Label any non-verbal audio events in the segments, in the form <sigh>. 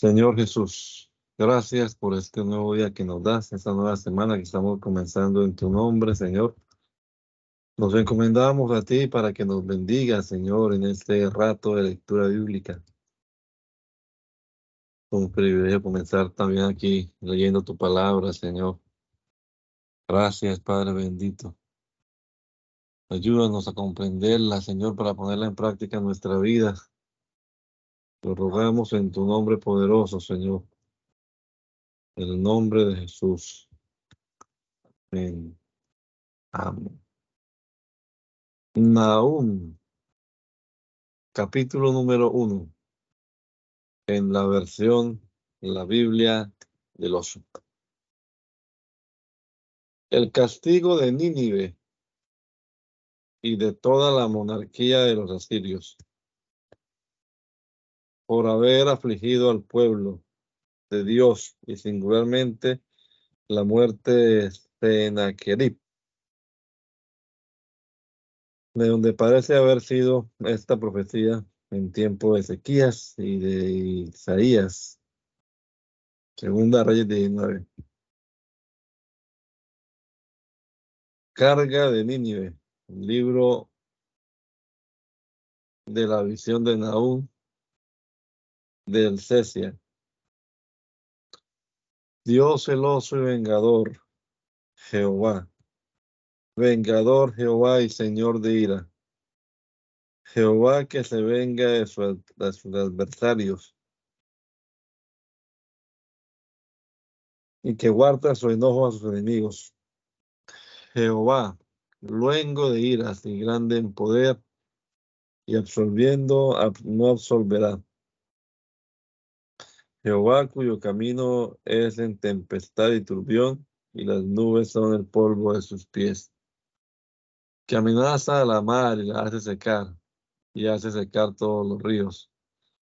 Señor Jesús, gracias por este nuevo día que nos das, esta nueva semana que estamos comenzando en tu nombre, Señor. Nos encomendamos a ti para que nos bendiga, Señor, en este rato de lectura bíblica. Un privilegio comenzar también aquí leyendo tu palabra, Señor. Gracias, Padre bendito. Ayúdanos a comprenderla, Señor, para ponerla en práctica en nuestra vida. Lo rogamos en tu nombre poderoso, Señor. El nombre de Jesús. Amén. Amén. Capítulo número uno, en la versión, la Biblia del oso. El castigo de Nínive y de toda la monarquía de los asirios por haber afligido al pueblo de Dios y singularmente la muerte de Sennacherib, de donde parece haber sido esta profecía en tiempo de Ezequías y de Isaías, segunda Reyes 19. Carga de Nínive, libro de la visión de Nahum del Cesia. Dios celoso y vengador, Jehová. Vengador Jehová y Señor de ira. Jehová que se venga de, sus adversarios y que guarda su enojo a sus enemigos. Jehová, luengo de iras y grande en poder, y absolviendo no absolverá. Jehová cuyo camino es en tempestad y turbión, y las nubes son el polvo de sus pies. Que amenaza a la mar y la hace secar, y hace secar todos los ríos.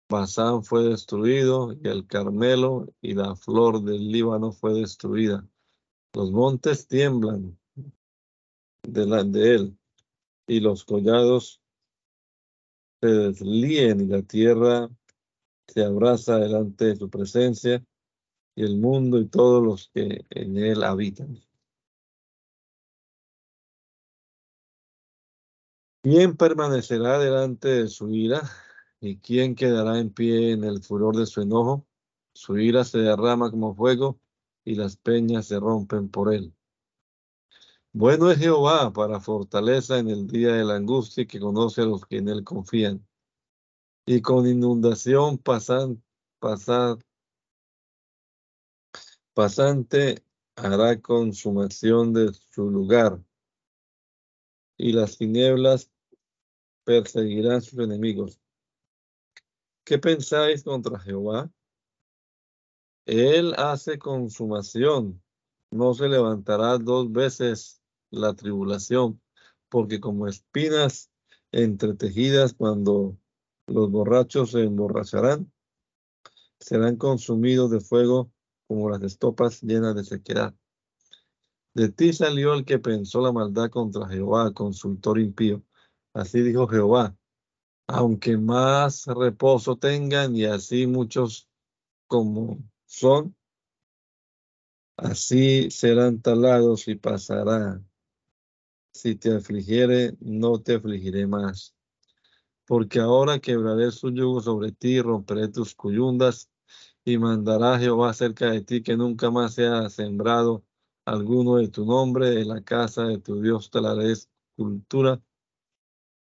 Basán fue destruido, y el Carmelo y la flor del Líbano fue destruida. Los montes tiemblan delante de él, y los collados se deslíen, y la tierra se abraza delante de su presencia y el mundo y todos los que en él habitan. ¿Quién permanecerá delante de su ira y quién quedará en pie en el furor de su enojo? Su ira se derrama como fuego y las peñas se rompen por él. Bueno es Jehová para fortaleza en el día de la angustia que conoce a los que en él confían y con inundación pasan, pasante hará consumación de su lugar, y las tinieblas perseguirán sus enemigos. ¿Qué pensáis contra Jehová? Él hace consumación, no se levantará dos veces la tribulación, porque como espinas entretejidas cuando los borrachos se emborracharán, serán consumidos de fuego como las estopas llenas de sequedad. De ti salió el que pensó la maldad contra Jehová, consultor impío. Así dijo Jehová, aunque más reposo tengan y así muchos como son, así serán talados y pasará. Si te afligiere, no te afligiré más porque ahora quebraré su yugo sobre ti, romperé tus cuyundas, y mandará Jehová cerca de ti que nunca más sea sembrado alguno de tu nombre, en la casa de tu Dios te la haré cultura,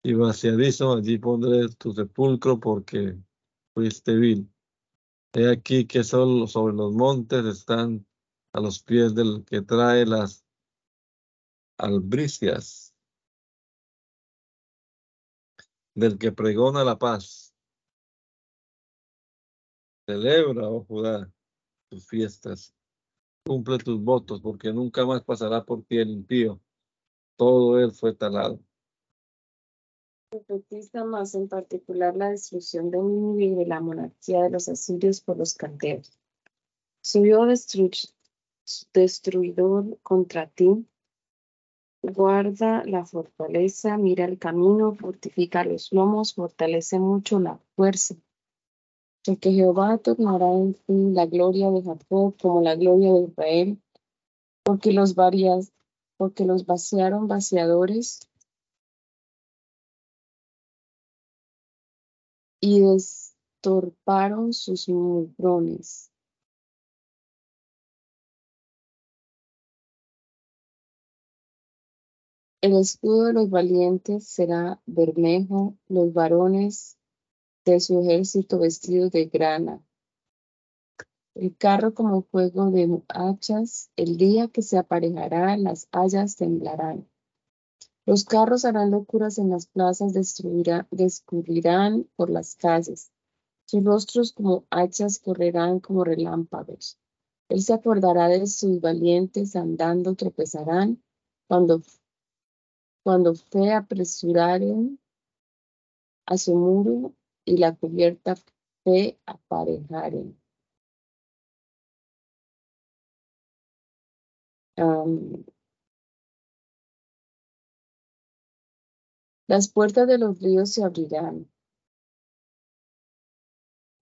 y vaciadizo allí pondré tu sepulcro, porque fuiste vil. He aquí que solo sobre los montes están a los pies del que trae las albricias del que pregona la paz. Celebra, oh Judá, tus fiestas. Cumple tus votos, porque nunca más pasará por ti el impío. Todo él fue talado. Profetiza más en particular la destrucción de Nínive y de la monarquía de los asirios por los caldeos. Subió destruidor contra ti, Guarda la fortaleza, mira el camino, fortifica los lomos, fortalece mucho la fuerza. Porque Jehová tornará en fin la gloria de Jacob como la gloria de Israel, porque los varias, porque los vaciaron vaciadores y destorparon sus mugrones. El escudo de los valientes será bermejo, los varones de su ejército vestidos de grana. El carro como fuego de hachas, el día que se aparejará, las hayas temblarán. Los carros harán locuras en las plazas, descubrirán por las calles. Sus rostros como hachas correrán como relámpagos. Él se acordará de sus valientes andando tropezarán cuando cuando fue apresuraron a su muro y la cubierta fue aparejaren. las puertas de los ríos se abrirán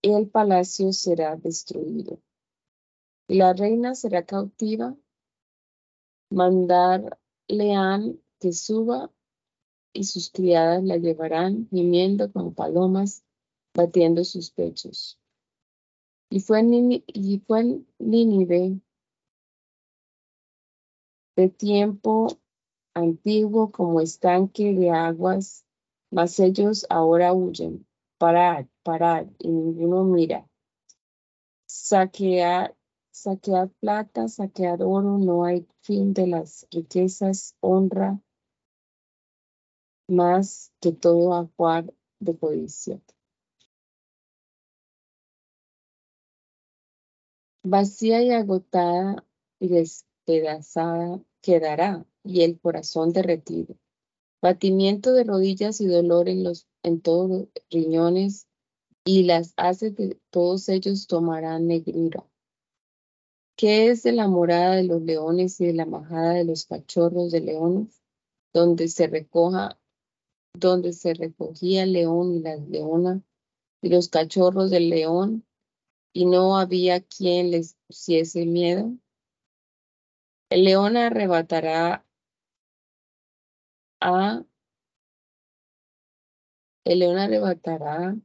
y el palacio será destruido. Y la reina será cautiva, mandarle han que suba y sus criadas la llevarán gimiendo como palomas, batiendo sus pechos. Y fue y fue Nínive de tiempo antiguo como estanque de aguas, mas ellos ahora huyen. Parad, parad, y ninguno mira. Saquear, saquear plata, saquear oro, no hay fin de las riquezas, honra, más que todo ajuar de codicia. Vacía y agotada y despedazada quedará, y el corazón derretido. Batimiento de rodillas y dolor en, los, en todos los riñones, y las haces de todos ellos tomarán negrura. ¿Qué es de la morada de los leones y de la majada de los cachorros de leones, donde se recoja donde se recogía el león y la leona y los cachorros del león, y no había quien les pusiese miedo. El león arrebatará a el león arrebatará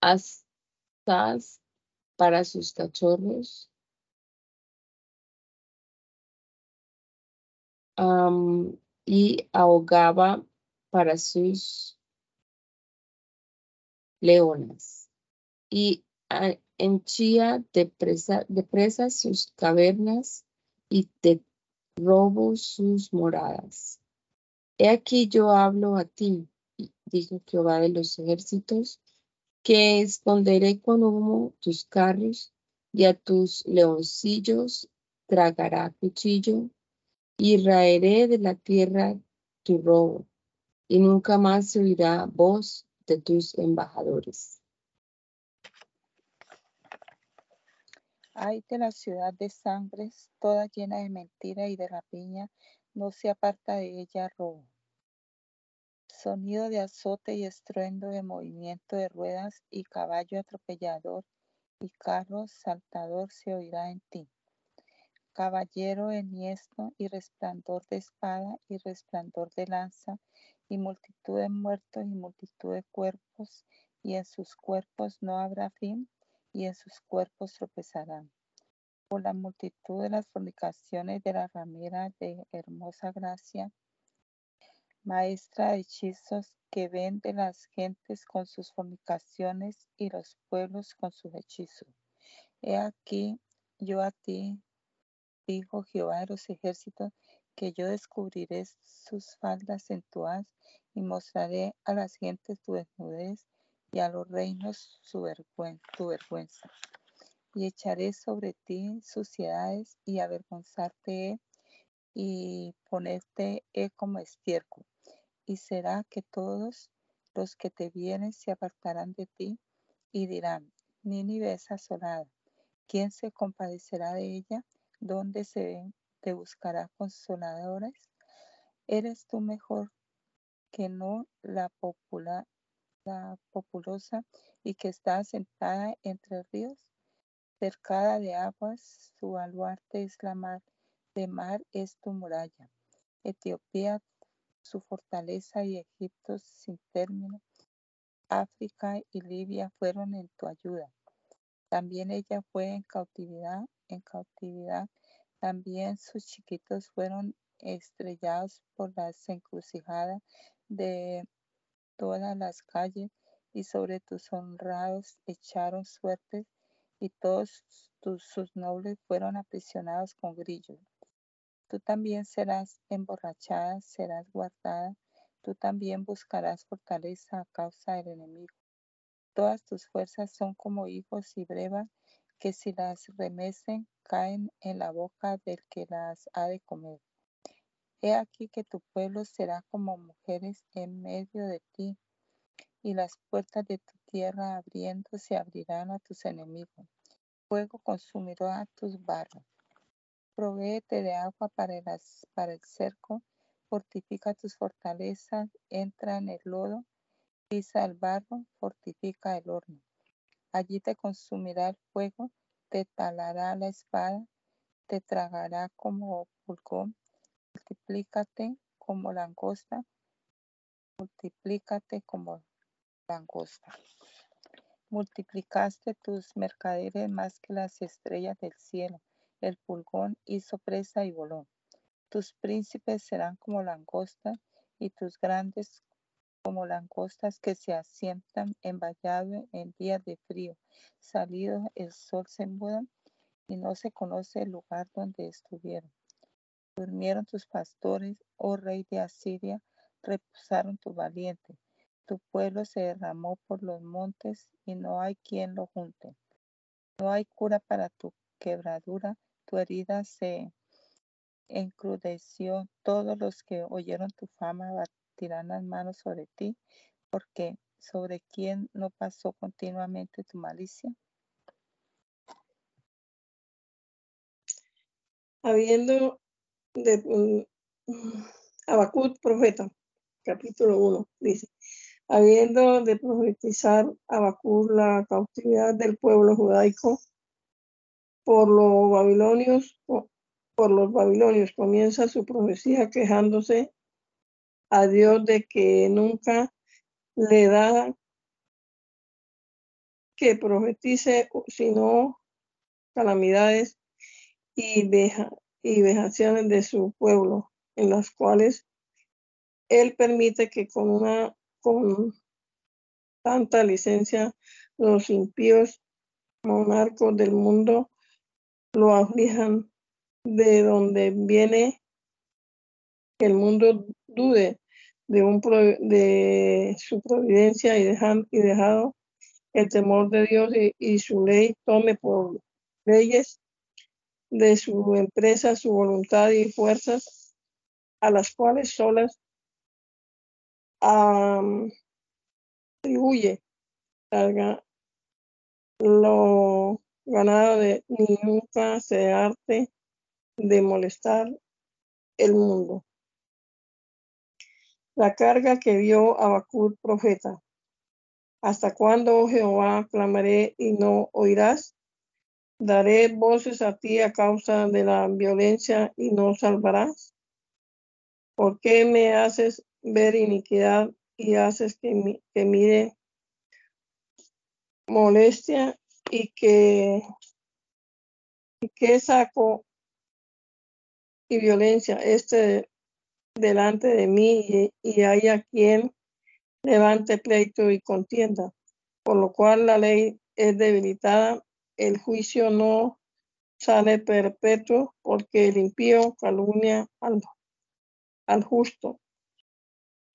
astas para sus cachorros y ahogaba para sus leonas y henchía de, presa, de presas sus cavernas y de robo sus moradas. He aquí yo hablo a ti, dijo Jehová de los ejércitos, que esconderé con humo tus carros y a tus leoncillos tragará cuchillo y raeré de la tierra tu robo, y nunca más se oirá voz de tus embajadores. Ay de la ciudad de sangres, toda llena de mentira y de rapiña, no se aparta de ella robo. Sonido de azote y estruendo de movimiento de ruedas y caballo atropellador y carro saltador se oirá en ti caballero enhiesto y resplandor de espada y resplandor de lanza y multitud de muertos y multitud de cuerpos y en sus cuerpos no habrá fin y en sus cuerpos tropezarán. Por la multitud de las fornicaciones de la ramera de hermosa gracia, maestra de hechizos que vende las gentes con sus fornicaciones y los pueblos con sus hechizos. He aquí yo a ti, dijo Jehová de los ejércitos, que yo descubriré sus faldas en tu haz y mostraré a las gentes tu desnudez y a los reinos su tu vergüenza. Y echaré sobre ti suciedades y avergonzarte y ponerte como estiércol. Y será que todos los que te vienen se apartarán de ti y dirán, Nínive es asolada. ¿Quién se compadecerá de ella? ¿Dónde se te buscará consoladores? ¿Eres tú mejor que no la, popular, la populosa y que está sentada entre ríos, cercada de aguas, su baluarte es la mar, de mar es tu muralla. Etiopía, su fortaleza y Egipto sin término. África y Libia fueron en tu ayuda. También ella fue en cautividad, en cautividad. También sus chiquitos fueron estrellados por las encrucijadas de todas las calles y sobre tus honrados echaron suertes y todos sus nobles fueron aprisionados con grillos. Tú también serás emborrachada, serás guardada, tú también buscarás fortaleza a causa del enemigo. Todas tus fuerzas son como hijos y brevas que si las remecen caen en la boca del que las ha de comer. He aquí que tu pueblo será como mujeres en medio de ti, y las puertas de tu tierra abriendo se abrirán a tus enemigos. Fuego consumirá tus barros. Provéete de agua para el, para el cerco, fortifica tus fortalezas, entra en el lodo pisa el barro, fortifica el horno. Allí te consumirá el fuego, te talará la espada, te tragará como pulgón, multiplícate como langosta, multiplícate como langosta. Multiplicaste tus mercaderes más que las estrellas del cielo. El pulgón hizo presa y voló. Tus príncipes serán como langostas y tus grandes como langostas que se asientan en vallado en días de frío. Salido el sol se muda y no se conoce el lugar donde estuvieron. Durmieron tus pastores, oh rey de Asiria, reposaron tus valientes. Tu pueblo se derramó por los montes y no hay quien lo junte. No hay cura para tu quebradura, tu herida se encrudeció. Todos los que oyeron tu fama tiran las manos sobre ti, porque sobre quién no pasó continuamente tu malicia. Habiendo de um, profeta, capítulo 1, dice, habiendo de profetizar Habacuc la cautividad del pueblo judaico por los babilonios, por los babilonios, comienza su profecía quejándose a Dios de que nunca le da que profetice sino calamidades y, y vejaciones de su pueblo, en las cuales él permite que con una con tanta licencia los impíos monarcos del mundo lo aflijan de donde viene el mundo dude de, un, de su providencia y, dejan, y dejado el temor de Dios y, su ley tome por leyes de su empresa su voluntad y fuerzas a las cuales solas atribuye lo ganado de ni nunca se arte de molestar el mundo la carga que vio Habacuc profeta. ¿Hasta cuándo, oh Jehová, clamaré y no oirás? Daré voces a ti a causa de la violencia y no salvarás. ¿Por qué me haces ver iniquidad y haces que, que mire molestia y que, y que saco y violencia este delante de mí y, haya quien levante pleito y contienda, por lo cual la ley es debilitada, el juicio no sale perpetuo, porque el impío calumnia al, justo.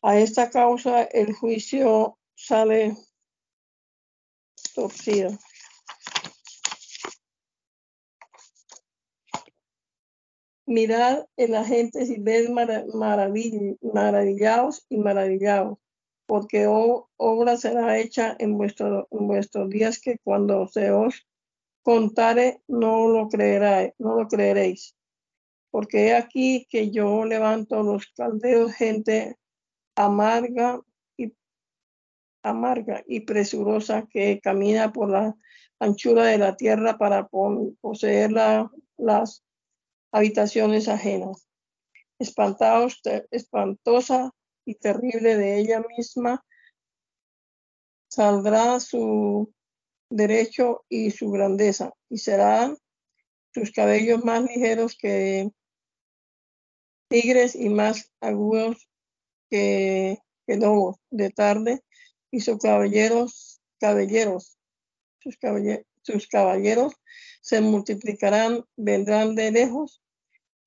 A esta causa el juicio sale torcido. Mirad en la gente si ves maravillados y maravillados, porque obra será hecha en, vuestro, en vuestros días que cuando se os contare no lo, no lo creeréis. Porque he aquí que yo levanto los caldeos gente amarga y amarga y presurosa que camina por la anchura de la tierra para poseer las habitaciones ajenas. Espantados, espantosa y terrible de ella misma, saldrá su derecho y su grandeza, y serán sus cabellos más ligeros que tigres y más agudos que, lobos de tarde, y sus caballeros, caballeros, sus caballeros, sus caballeros se multiplicarán, vendrán de lejos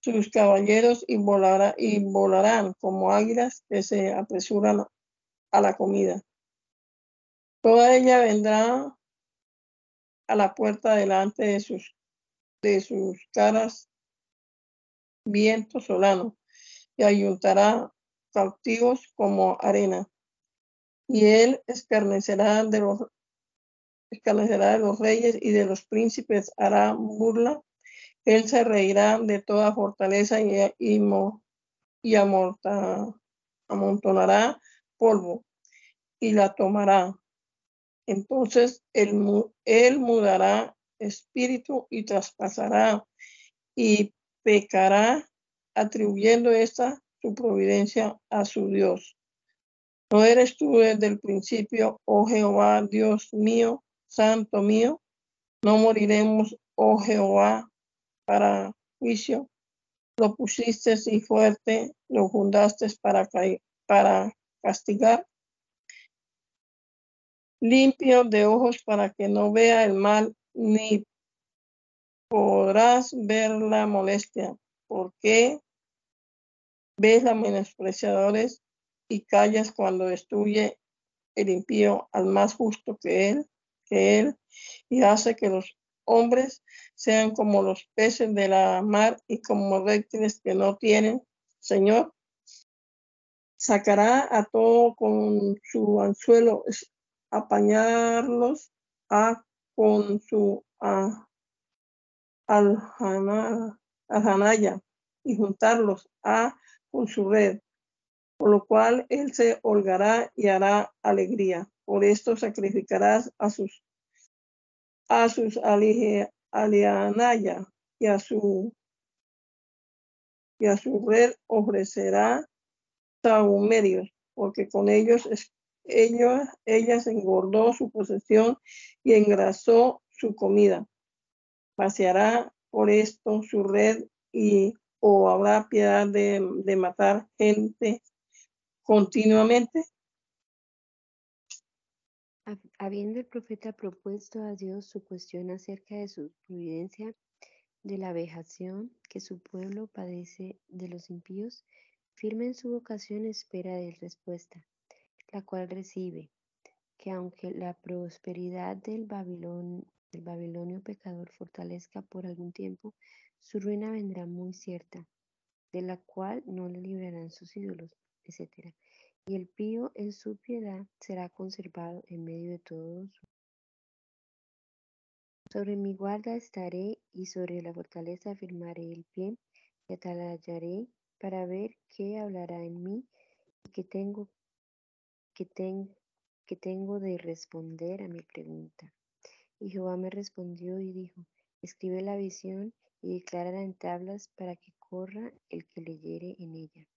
sus caballeros y, volará, y volarán como águilas que se apresuran a la comida. Toda ella vendrá a la puerta delante de sus, de sus caras viento solano y ayuntará cautivos como arena. Y él escarnecerá de los escarnecerá de los reyes y de los príncipes hará burla. Él se reirá de toda fortaleza y, y, y amontonará polvo y la tomará entonces él, mudará espíritu y traspasará y pecará atribuyendo esta su providencia a su Dios. ¿No eres tú desde el principio, oh Jehová, Dios mío, santo mío? No moriremos, oh Jehová, para juicio. Lo pusiste y fuerte, lo fundaste para, para castigar limpio de ojos para que no vea el mal, ni podrás ver la molestia, porque ves a menospreciadores y callas cuando destruye el impío al más justo que él, que él, y hace que los hombres sean como los peces de la mar y como reptiles que no tienen, Señor. Sacará a todo con su anzuelo apañarlos a con su a, aljanaya y juntarlos a con su red, por lo cual él se holgará y hará alegría. Por esto sacrificarás a sus a sus alianaya y a su y a su red ofrecerá saumerios, porque con ellos ella, ella engordó su posesión y engrasó su comida. Paseará por esto su red y o habrá piedad de matar gente continuamente. Habiendo el profeta propuesto a Dios su cuestión acerca de su providencia, de la vejación que su pueblo padece de los impíos, firme en su vocación espera de respuesta la cual recibe, que aunque la prosperidad del, del babilonio pecador fortalezca por algún tiempo, su ruina vendrá muy cierta, de la cual no le librarán sus ídolos, etc. Y el pío en su piedad será conservado en medio de todos. Sobre mi guarda estaré y sobre la fortaleza afirmaré el pie y atalayaré para ver qué hablará en mí y qué tengo que, tengo de responder a mi pregunta. Y Jehová me respondió y dijo, escribe la visión y declárala en tablas para que corra el que leyere en ella.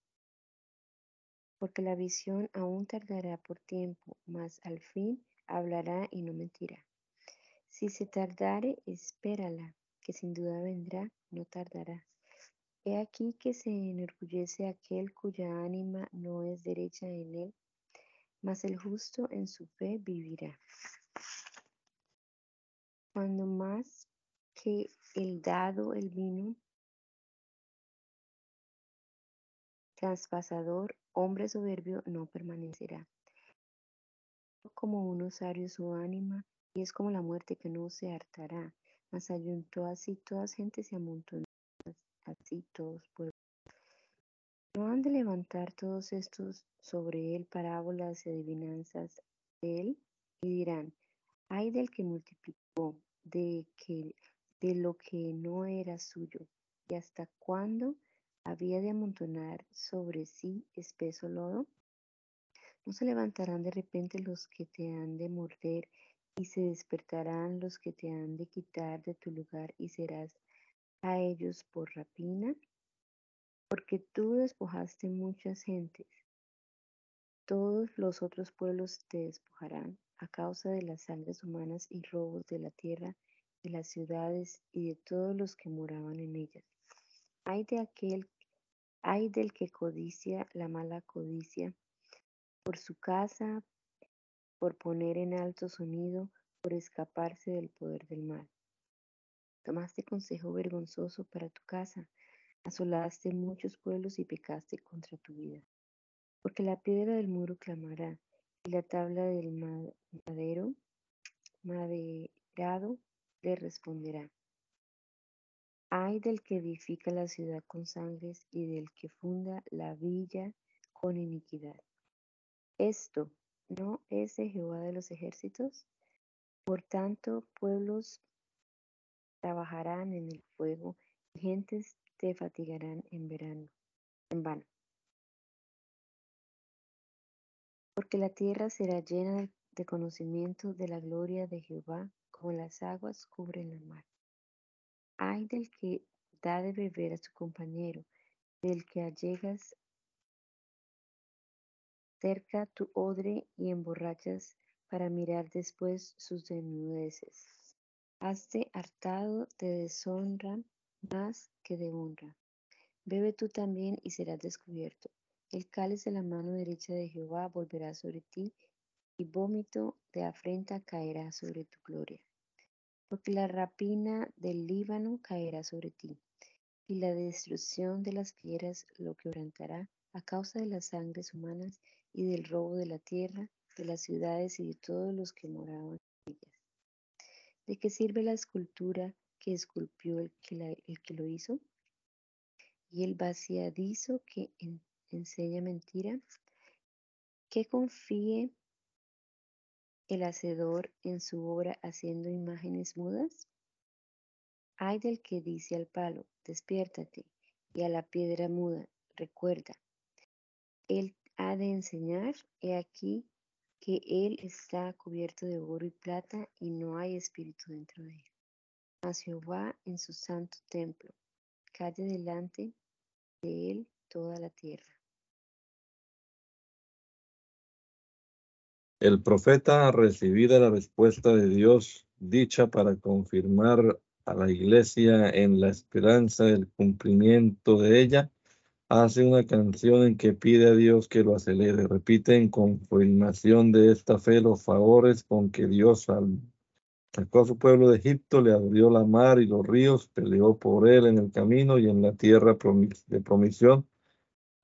Porque la visión aún tardará por tiempo, mas al fin hablará y no mentirá. Si se tardare, espérala, que sin duda vendrá, no tardará. He aquí que se enorgullece aquel cuya ánima no es derecha en él, mas el justo en su fe vivirá. Cuando más que el dado el vino, traspasador, hombre soberbio no permanecerá. Como un osario su ánima, y es como la muerte que no se hartará, mas ayuntó así todas gentes y amontonó así todos pueblos. ¿No han de levantar todos estos sobre él parábolas y adivinanzas de él? Y dirán, ay del que multiplicó, de, que, de lo que no era suyo, y hasta cuándo había de amontonar sobre sí espeso lodo? No se levantarán de repente los que te han de morder y se despertarán los que te han de quitar de tu lugar y serás a ellos por rapina, porque tú despojaste muchas gentes. Todos los otros pueblos te despojarán a causa de las sangres humanas y robos de la tierra, de las ciudades y de todos los que moraban en ellas. Hay de aquel, hay del que codicia la mala codicia por su casa, por poner en alto sonido, por escaparse del poder del mal. Tomaste consejo vergonzoso para tu casa, asolaste muchos pueblos y pecaste contra tu vida. Porque la piedra del muro clamará, y la tabla del madero, maderado, le responderá. Ay del que edifica la ciudad con sangres y del que funda la villa con iniquidad. Esto no es de Jehová de los ejércitos. Por tanto, pueblos trabajarán en el fuego y gentes te fatigarán en verano, en vano. Porque la tierra será llena de conocimiento de la gloria de Jehová, como las aguas cubren la mar. Ay del que da de beber a su compañero, del que allegas cerca tu odre y emborrachas para mirar después sus desnudeces. Hazte hartado de deshonra más que de honra. Bebe tú también y serás descubierto. El cáliz de la mano derecha de Jehová volverá sobre ti, y vómito de afrenta caerá sobre tu gloria. Porque la rapina del Líbano caerá sobre ti, y la destrucción de las fieras lo quebrantará a causa de las sangres humanas y del robo de la tierra, de las ciudades y de todos los que moraban en ellas. ¿De qué sirve la escultura que esculpió el que, el que lo hizo? ¿Y el vaciadizo que enseña mentira? ¿Que confíe el hacedor en su obra haciendo imágenes mudas? Hay del que dice al palo, despiértate, y a la piedra muda, recuerda. Él ha de enseñar, he aquí que él está cubierto de oro y plata y no hay espíritu dentro de él. Mas Jehová en su santo templo, calle delante de él toda la tierra. El profeta recibida la respuesta de Dios dicha para confirmar a la iglesia en la esperanza del cumplimiento de ella, hace una canción en que pide a Dios que lo acelere. Repite en confirmación de esta fe los favores con que Dios sacó a su pueblo de Egipto, le abrió la mar y los ríos, peleó por él en el camino y en la tierra de promisión,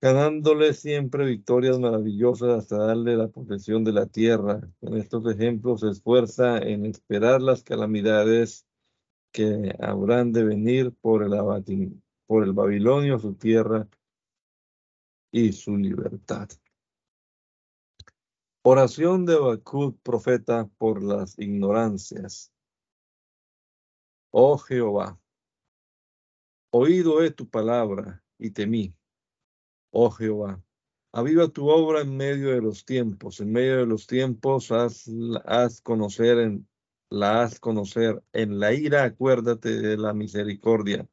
ganándole siempre victorias maravillosas hasta darle la posesión de la tierra. En estos ejemplos se esfuerza en esperar las calamidades que habrán de venir por el, por el Babilonio, su tierra, y su libertad. Oración de Bacud, profeta, por las ignorancias. Oh Jehová, oído he tu palabra y temí. Oh Jehová, aviva tu obra en medio de los tiempos. En medio de los tiempos haz, conocer en, la haz conocer. En la ira acuérdate de la misericordia.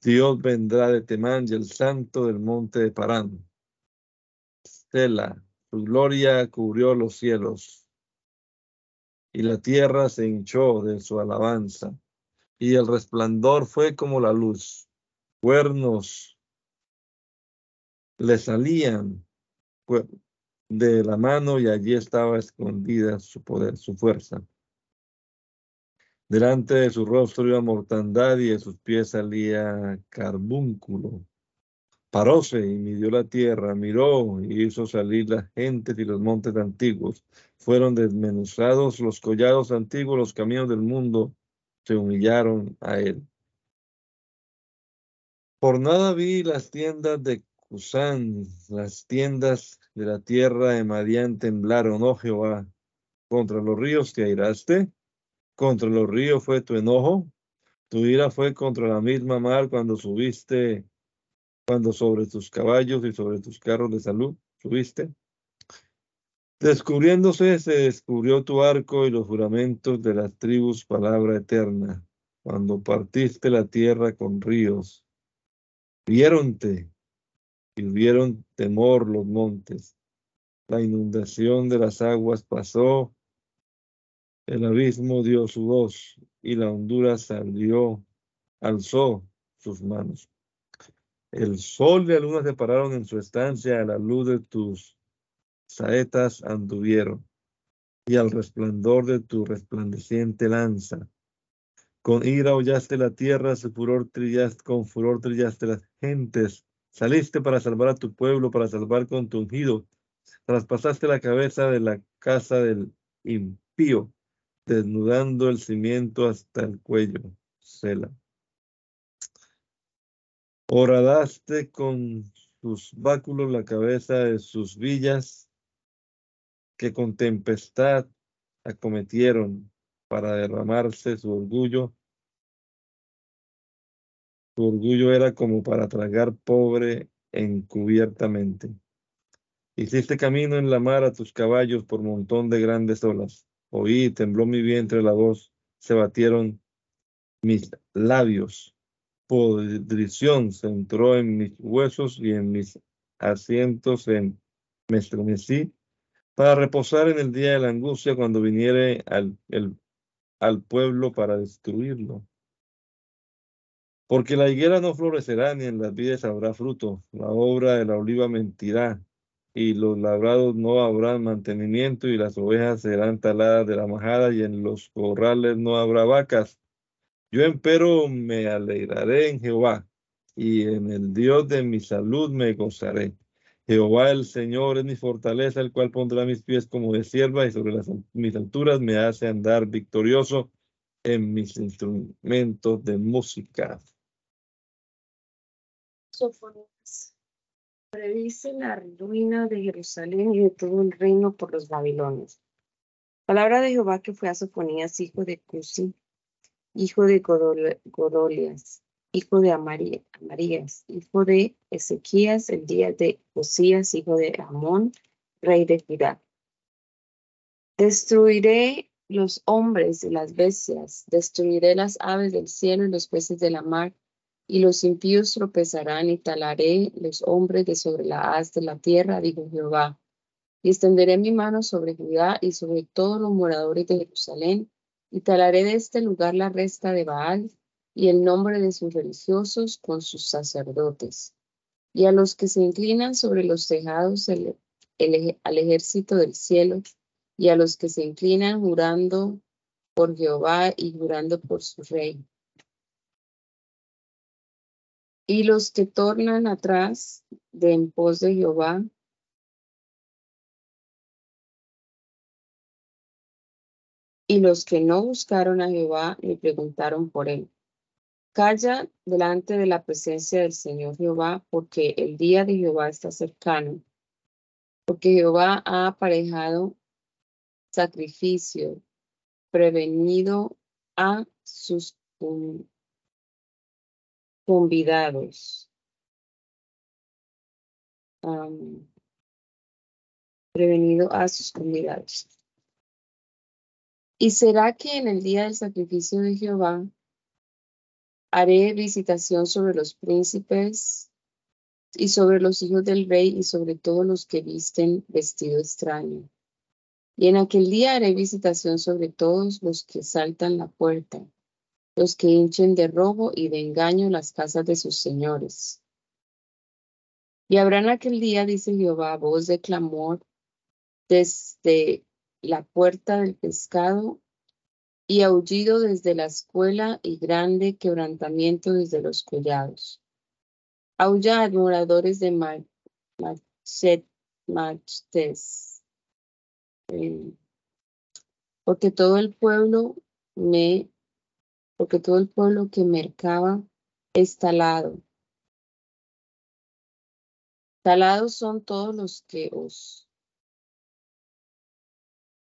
Dios vendrá de Temán y el santo del monte de Parán. Stella, su gloria cubrió los cielos y la tierra se hinchó de su alabanza y el resplandor fue como la luz. Cuernos le salían de la mano y allí estaba escondida su poder, su fuerza. Delante de su rostro iba mortandad y de sus pies salía carbúnculo. Paróse y midió la tierra, miró y hizo salir las gentes y los montes antiguos. Fueron desmenuzados los collados antiguos, los caminos del mundo se humillaron a él. Por nada vi las tiendas de Cusán, las tiendas de la tierra de Madián temblaron, oh Jehová, contra los ríos te airaste contra los ríos fue tu enojo, tu ira fue contra la misma mar cuando subiste, cuando sobre tus caballos y sobre tus carros de salud subiste. Descubriéndose, se descubrió tu arco y los juramentos de las tribus, palabra eterna. Cuando partiste la tierra con ríos, viéronte temor los montes. La inundación de las aguas pasó, el abismo dio su voz y la hondura salió, alzó sus manos. El sol y la luna se pararon en su estancia a la luz de tus saetas anduvieron y al resplandor de tu resplandeciente lanza. Con ira hollaste la tierra, su furor trillaste, con furor trillaste las gentes. Saliste para salvar a tu pueblo, para salvar con tu ungido. Traspasaste la cabeza de la casa del impío, desnudando el cimiento hasta el cuello. Sela. Horadaste con sus báculos la cabeza de sus villas, que con tempestad acometieron para derramarse su orgullo. Orgullo era como para tragar pobre encubiertamente. Hiciste camino en la mar a tus caballos por montón de grandes olas. Oí, tembló mi vientre la voz, se batieron mis labios. Podrición se entró en mis huesos y en mis asientos en me estremecí para reposar en el día de la angustia cuando viniere al pueblo para destruirlo. Porque la higuera no florecerá ni en las vides habrá fruto, la obra de la oliva mentirá, y los labrados no habrán mantenimiento, y las ovejas serán taladas de la majada, y en los corrales no habrá vacas. Yo empero me alegraré en Jehová, y en el Dios de mi salud me gozaré. Jehová el Señor es mi fortaleza, el cual pondrá mis pies como de sierva y sobre las, mis alturas me hace andar victorioso en mis instrumentos de música. Sofonías. Predice la ruina de Jerusalén y de todo el reino por los babilonios. Palabra de Jehová que fue a Sofonías, hijo de Cusi, hijo de Godolias, hijo de Amarías, hijo de Ezequías, el día de Josías, hijo de Amón, rey de Judá. Destruiré los hombres y las bestias, destruiré las aves del cielo y los peces de la mar, y los impíos tropezarán y talaré los hombres de sobre la haz de la tierra, dijo Jehová. Y extenderé mi mano sobre Judá y sobre todos los moradores de Jerusalén, y talaré de este lugar la resta de Baal, y el nombre de sus religiosos con sus sacerdotes, y a los que se inclinan sobre los tejados al ejército del cielo, y a los que se inclinan jurando por Jehová y jurando por su rey. Y los que tornan atrás de en pos de Jehová, y los que no buscaron a Jehová le preguntaron por él. Calla delante de la presencia del Señor Jehová, porque el día de Jehová está cercano, porque Jehová ha aparejado sacrificio, prevenido a sus convidados. prevenido a sus convidados. ¿Y será que en el día del sacrificio de Jehová Haré visitación sobre los príncipes y sobre los hijos del rey y sobre todos los que visten vestido extraño. Y en aquel día haré visitación sobre todos los que saltan la puerta, los que hinchen de robo y de engaño las casas de sus señores. Y habrá en aquel día, dice Jehová, voz de clamor desde la puerta del pescado y aullido desde la escuela y grande quebrantamiento desde los collados. Aullad, moradores de Machtes, eh, porque todo el pueblo me, porque todo el pueblo que mercaba es talado. Talados son todos los que os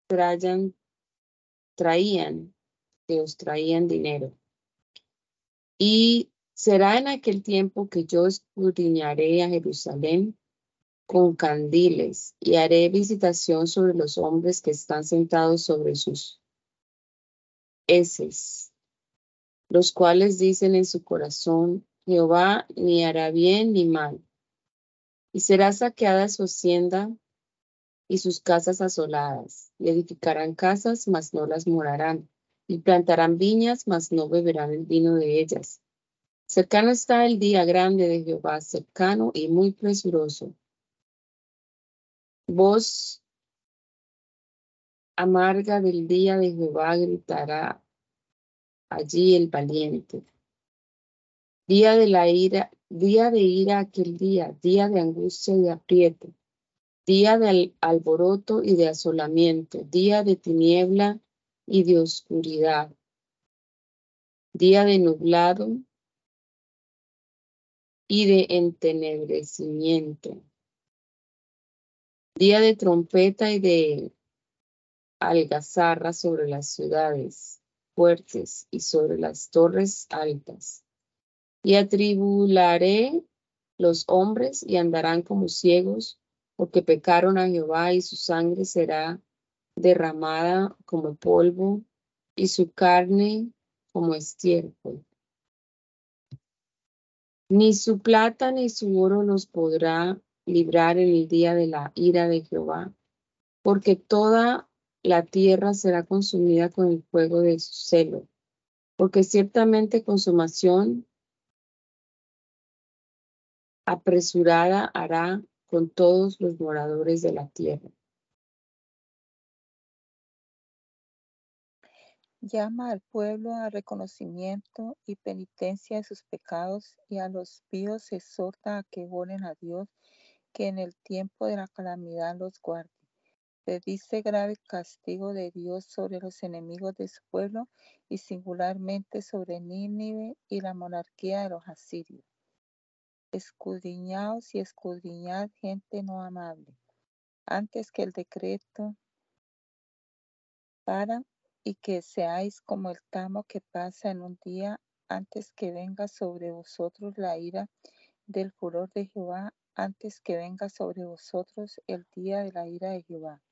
trayan traían, que os traían dinero. Y será en aquel tiempo que yo escudriñaré a Jerusalén con candiles y haré visitación sobre los hombres que están sentados sobre sus heces, los cuales dicen en su corazón, Jehová ni hará bien ni mal. Y será saqueada su hacienda y sus casas asoladas, y edificarán casas, mas no las morarán, y plantarán viñas, mas no beberán el vino de ellas. Cercano está el día grande de Jehová, cercano y muy presuroso. Voz amarga del día de Jehová gritará allí el valiente. Día de la ira, día de ira aquel día, día de angustia y de aprieto, día de alboroto y de asolamiento, día de tiniebla y de oscuridad, día de nublado y de entenebrecimiento, día de trompeta y de algazarra sobre las ciudades fuertes y sobre las torres altas. Y atribularé los hombres y andarán como ciegos, porque pecaron a Jehová y su sangre será derramada como polvo y su carne como estiércol. Ni su plata ni su oro los podrá librar en el día de la ira de Jehová, porque toda la tierra será consumida con el fuego de su celo, porque ciertamente consumación apresurada hará con todos los moradores de la tierra. Llama al pueblo a reconocimiento y penitencia de sus pecados y a los píos exhorta a que oren a Dios, que en el tiempo de la calamidad los guarde dice grave castigo de Dios sobre los enemigos de su pueblo y singularmente sobre Nínive y la monarquía de los asirios. Escudriñaos y escudriñad gente no amable, antes que el decreto para y que seáis como el tamo que pasa en un día antes que venga sobre vosotros la ira del furor de Jehová, antes que venga sobre vosotros el día de la ira de Jehová.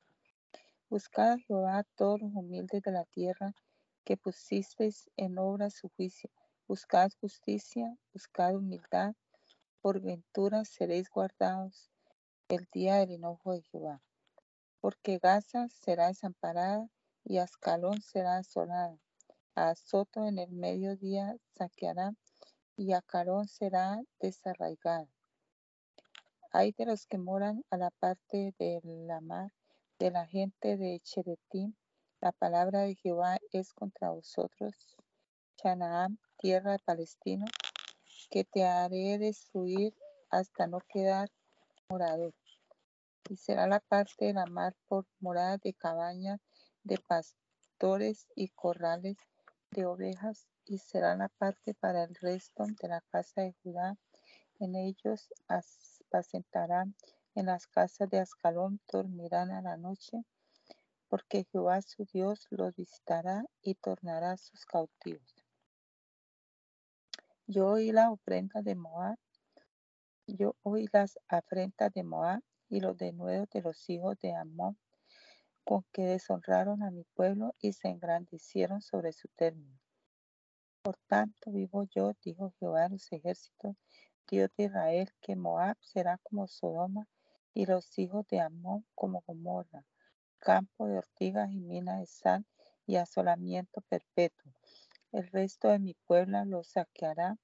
Buscad a Jehová todos los humildes de la tierra, que pusisteis en obra su juicio. Buscad justicia, buscad humildad, por ventura seréis guardados el día del enojo de Jehová. Porque Gaza será desamparada y Ascalón será asolada. A Azoto en el mediodía saqueará y Acarón será desarraigada. Hay de los que moran a la parte de la mar de la gente de Cheretim, la palabra de Jehová es contra vosotros, Chanaam, tierra de Palestino, que te haré destruir hasta no quedar morador. Y será la parte de la mar por morada de cabañas de pastores y corrales de ovejas, y será la parte para el resto de la casa de Judá. En ellos apacentarán en las casas de Ascalón dormirán a la noche, porque Jehová su Dios los visitará y tornará sus cautivos. Yo oí la ofrenda de Moab, yo oí las afrentas de Moab y los denuedos de los hijos de Amón, con que deshonraron a mi pueblo y se engrandecieron sobre su término. Por tanto vivo yo, dijo Jehová de los ejércitos, Dios de Israel, que Moab será como Sodoma y los hijos de Amón como Gomorra, campo de ortigas y mina de sal y asolamiento perpetuo. El resto de mi pueblo los saqueará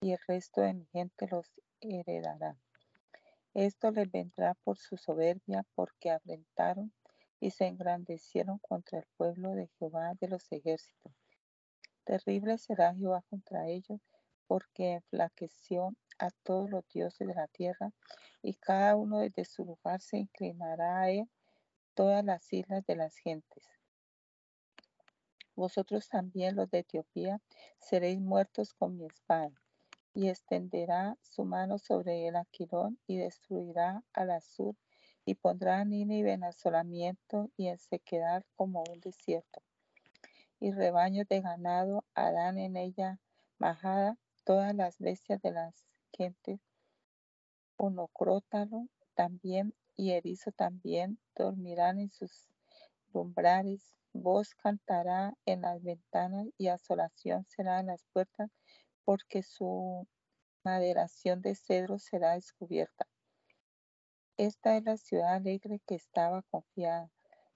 y el resto de mi gente los heredará. Esto les vendrá por su soberbia, porque afrentaron y se engrandecieron contra el pueblo de Jehová de los ejércitos. Terrible será Jehová contra ellos, porque enflaqueció a todos los dioses de la tierra y cada uno desde su lugar se inclinará a él todas las islas de las gentes. Vosotros también los de Etiopía seréis muertos con mi espada, y extenderá su mano sobre el Aquilón y destruirá al Azur, y pondrá a Nínive en asolamiento y en sequedad como un desierto. Y rebaños de ganado harán en ella majada todas las bestias de las gentes Onocrótalo también y erizo también dormirán en sus lumbrares. Voz cantará en las ventanas y asolación será en las puertas, porque su maderación de cedro será descubierta. Esta es la ciudad alegre que estaba confiada,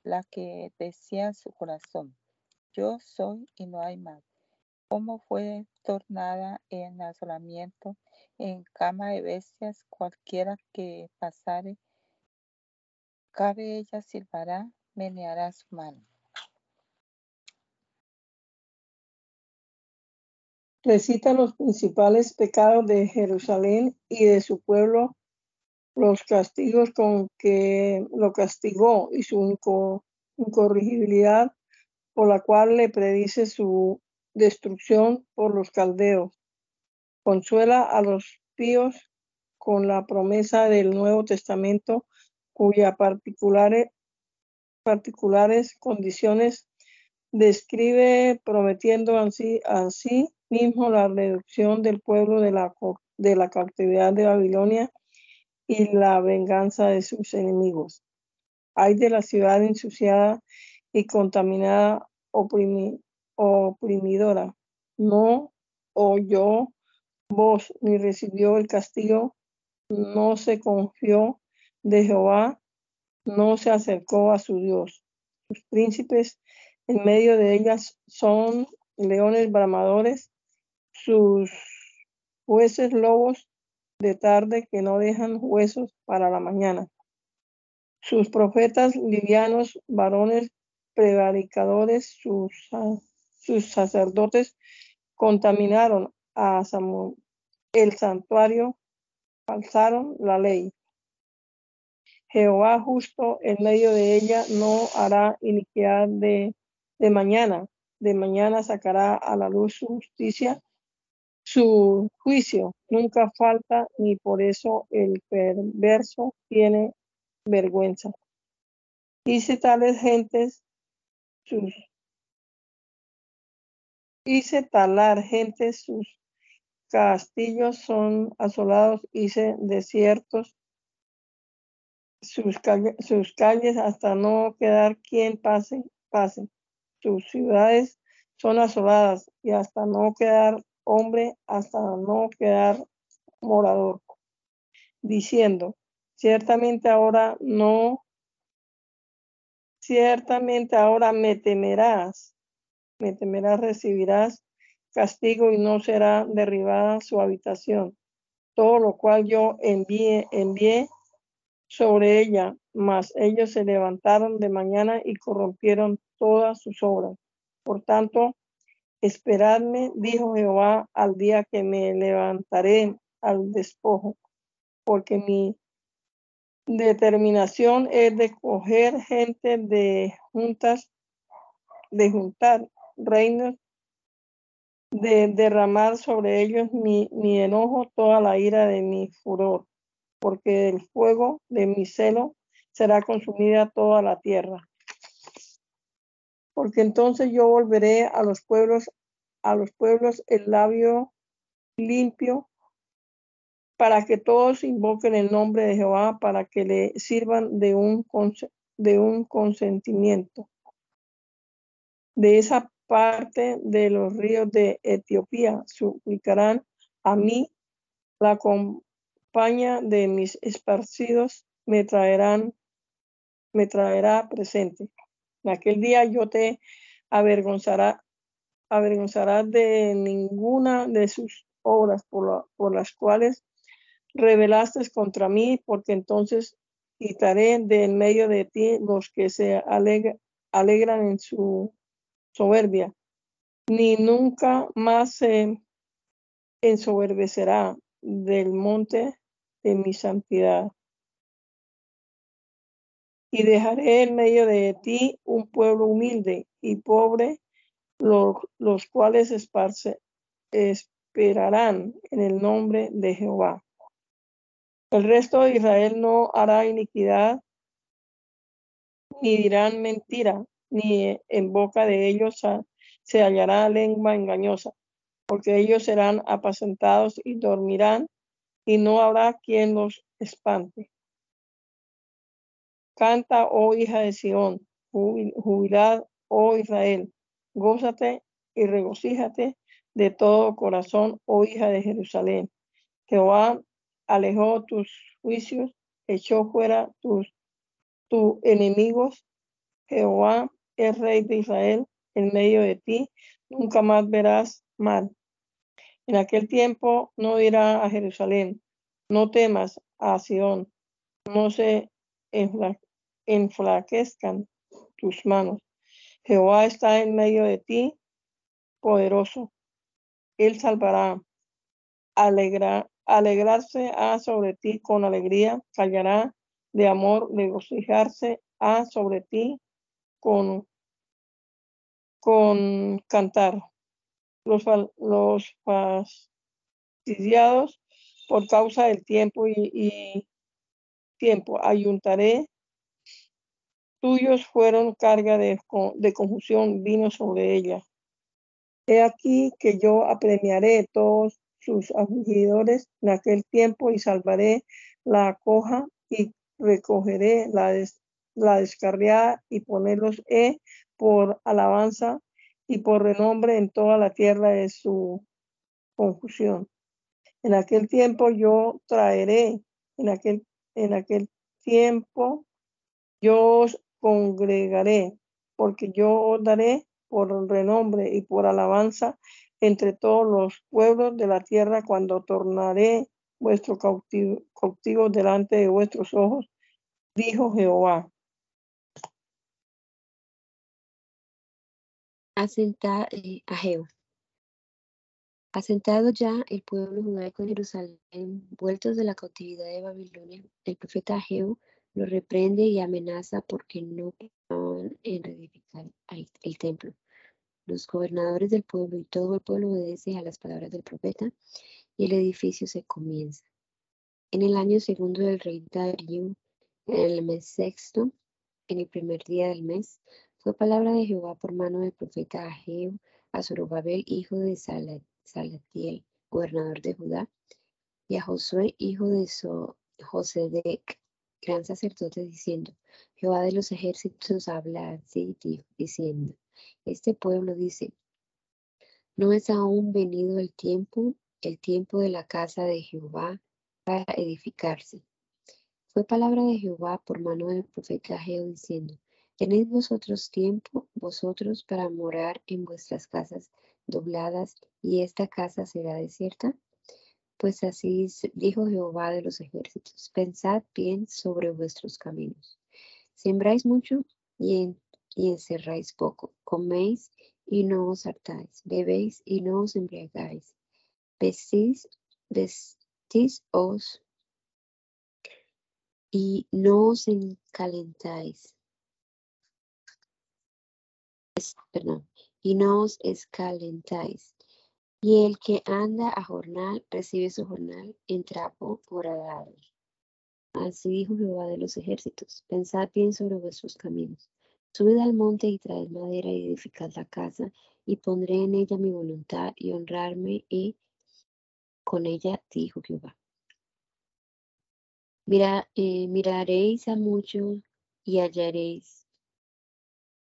la que decía en su corazón, yo soy y no hay más. ¿Cómo fue tornada en asolamiento, en cama de bestias, cualquiera que pasare, cabe ella silbará, meneará su mano. recita los principales pecados de Jerusalén y de su pueblo, los castigos con que lo castigó y su incorrigibilidad por la cual le predice su destrucción por los caldeos. Consuela a los píos con la promesa del Nuevo Testamento, cuya particulares, particulares condiciones describe prometiendo así, así mismo la reducción del pueblo de la, de la cautividad de Babilonia y la venganza de sus enemigos. Hay de la ciudad ensuciada y contaminada, oprimidora. No oyó voz ni recibió el castigo, no se confió de Jehová, no se acercó a su Dios. Sus príncipes en medio de ellas son leones bramadores sus jueces lobos de tarde que no dejan huesos para la mañana. Sus profetas livianos, varones prevaricadores, sus, sus sacerdotes contaminaron a Samuel, el santuario, falsaron la ley. Jehová justo en medio de ella no hará iniquidad de, de mañana. De mañana sacará a la luz su justicia su juicio nunca falta, ni por eso el perverso tiene vergüenza. Hice tales gentes sus hice talar gentes sus castillos son asolados, hice desiertos sus, sus calles hasta no quedar quien pase, pase. Sus ciudades son asoladas y hasta no quedar hombre hasta no quedar morador, diciendo, ciertamente ahora no, ciertamente ahora me temerás, me temerás, recibirás castigo y no será derribada su habitación. Todo lo cual yo envié, envié sobre ella, mas ellos se levantaron de mañana y corrompieron todas sus obras. Por tanto, Esperadme, dijo Jehová, al día que me levantaré al despojo, porque mi determinación es de coger gente de juntas, de juntar reinos, de derramar sobre ellos mi, mi enojo, toda la ira de mi furor, porque el fuego de mi celo será consumida toda la tierra porque entonces yo volveré a los pueblos, a los pueblos el labio limpio, para que todos invoquen el nombre de Jehová, para que le sirvan de un, de un consentimiento. De esa parte de los ríos de Etiopía suplicarán a mí, la compañía de mis esparcidos me traerán, me traerá presente. En aquel día yo te avergonzará, avergonzará de ninguna de sus obras por, las cuales rebelaste contra mí, porque entonces quitaré de en medio de ti los que se alegran en su soberbia, ni nunca más se ensoberbecerá del monte de mi santidad y dejaré en medio de ti un pueblo humilde y pobre, los, los cuales esparce, esperarán en el nombre de Jehová. El resto de Israel no hará iniquidad, ni dirán mentira, ni en boca de ellos se hallará lengua engañosa, porque ellos serán apacentados y dormirán, y no habrá quien los espante. Canta, oh hija de Sión, jubilad, oh Israel, gózate y regocíjate de todo corazón, oh hija de Jerusalén. Jehová alejó tus juicios, echó fuera tus, tus enemigos. Jehová es rey de Israel en medio de ti, nunca más verás mal. En aquel tiempo no dirá a Jerusalén, no temas a Sión, no se enflaquezcan tus manos. Jehová está en medio de ti, poderoso. Él salvará. Alegra, alegrarse a sobre ti con alegría, callará de amor, regocijarse a sobre ti con, con cantar. Los, los fastidiados por causa del tiempo y, tiempo ayuntaré tuyos fueron carga de, de confusión vino sobre ella. He aquí que yo apremiaré todos sus afligidores en aquel tiempo y salvaré la coja y recogeré la, la descarriada y ponerlos he por alabanza y por renombre en toda la tierra de su confusión. En aquel tiempo yo traeré, en aquel, en aquel tiempo yo os congregaré, porque yo os daré por renombre y por alabanza entre todos los pueblos de la tierra cuando tornaré vuestro cautivo, cautivo delante de vuestros ojos, dijo Jehová. Asenta, eh, Asentado ya el pueblo judaico en Jerusalén, vueltos de la cautividad de Babilonia, el profeta Ageo lo reprende y amenaza porque no van en reedificar el templo. Los gobernadores del pueblo y todo el pueblo obedece a las palabras del profeta y el edificio se comienza. En el año segundo del rey Darío, en el mes sexto, en el primer día del mes, fue palabra de Jehová por mano del profeta Ageo a Zorobabel, hijo de Salatiel, gobernador de Judá, y a Josué, hijo de Josedec, gran sacerdote, diciendo, Jehová de los ejércitos habla así, diciendo, este pueblo dice, no es aún venido el tiempo, el tiempo de la casa de Jehová para edificarse. Fue palabra de Jehová por mano del profeta Geo diciendo, ¿tenéis vosotros tiempo, vosotros, para morar en vuestras casas dobladas, y esta casa será desierta? Pues así dijo Jehová de los ejércitos, pensad bien sobre vuestros caminos. Sembráis mucho y en y encerráis poco. Coméis y no os hartáis. Bebéis y no os embriagáis. Vestís, vestís os y no os encalentáis. Perdón, y no os escalentáis. Y el que anda a jornal recibe su jornal en trapo horadado. Así dijo Jehová de los ejércitos. Pensad bien sobre vuestros caminos. Subid al monte y traed madera y edificad la casa, y pondré en ella mi voluntad y honrarme y con ella, dijo Jehová. Eh, miraréis a mucho y hallaréis.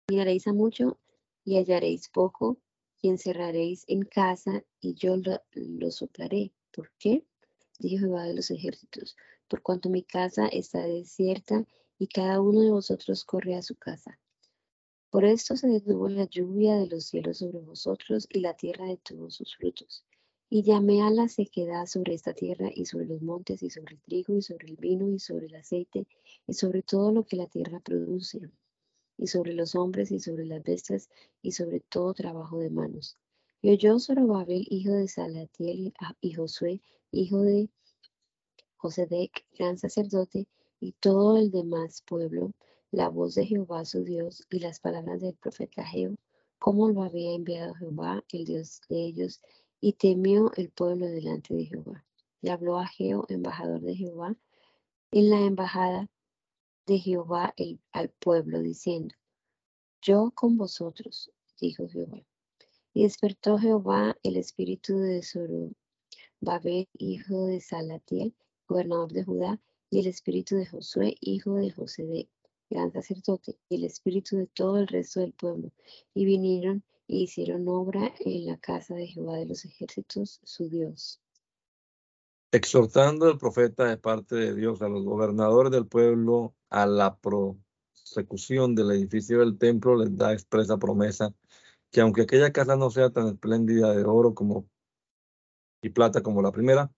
Miraréis a mucho y hallaréis poco, y encerraréis en casa, y yo lo, soplaré. ¿Por qué? Dijo Jehová de los ejércitos, por cuanto mi casa está desierta y cada uno de vosotros corre a su casa. Por esto se detuvo la lluvia de los cielos sobre vosotros y la tierra detuvo sus frutos. Y llamé a la sequedad sobre esta tierra y sobre los montes y sobre el trigo y sobre el vino y sobre el aceite y sobre todo lo que la tierra produce y sobre los hombres y sobre las bestias y sobre todo trabajo de manos. Y oyó Zorobabel, hijo de Salatiel, y Josué, hijo de Josedec, gran sacerdote, y todo el demás pueblo, la voz de Jehová su Dios y las palabras del profeta Geo, como lo había enviado Jehová, el Dios de ellos, y temió el pueblo delante de Jehová. Y habló a Geo, embajador de Jehová, en la embajada de Jehová al pueblo, diciendo, Yo con vosotros, dijo Jehová. Y despertó Jehová el espíritu de Zorobabel, hijo de Salatiel, gobernador de Judá, y el espíritu de Josué, hijo de Josedec, gran sacerdote, y el espíritu de todo el resto del pueblo, y vinieron y hicieron obra en la casa de Jehová de los ejércitos, su Dios. Exhortando el profeta de parte de Dios a los gobernadores del pueblo a la prosecución del edificio del templo, les da expresa promesa que aunque aquella casa no sea tan espléndida de oro como y plata como la primera,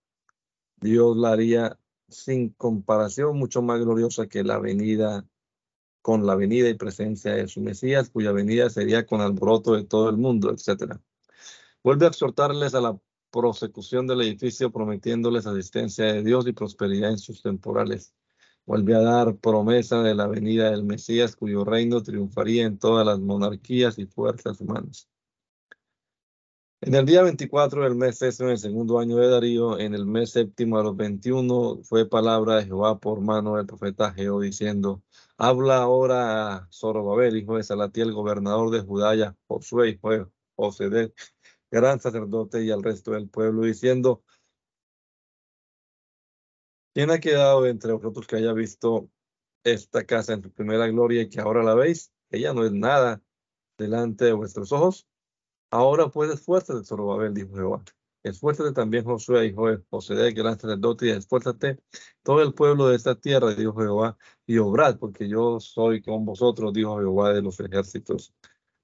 Dios la haría sin comparación mucho más gloriosa que la venida con la venida y presencia de su Mesías, cuya venida sería con alboroto de todo el mundo, etc. Vuelve a exhortarles a la prosecución del edificio, prometiéndoles asistencia de Dios y prosperidad en sus temporales. Vuelve a dar promesa de la venida del Mesías, cuyo reino triunfaría en todas las monarquías y fuerzas humanas. En el día 24 del mes sexto, en el segundo año de Darío, en el mes séptimo a los 21, fue palabra de Jehová por mano del profeta Geo, diciendo, habla ahora a Zorobabel, hijo de Salatiel, gobernador de Judá, Josué, hijo de José, gran sacerdote, y al resto del pueblo, diciendo, ¿quién ha quedado entre vosotros que haya visto esta casa en su primera gloria y que ahora la veis? Ella no es nada delante de vuestros ojos Ahora pues esfuérzate, Zorobabel, dijo Jehová. Esfuérzate también, Josué, hijo de José, gran sacerdote, y esfuérzate todo el pueblo de esta tierra, dijo Jehová, y obrad, porque yo soy con vosotros, dijo Jehová de los ejércitos.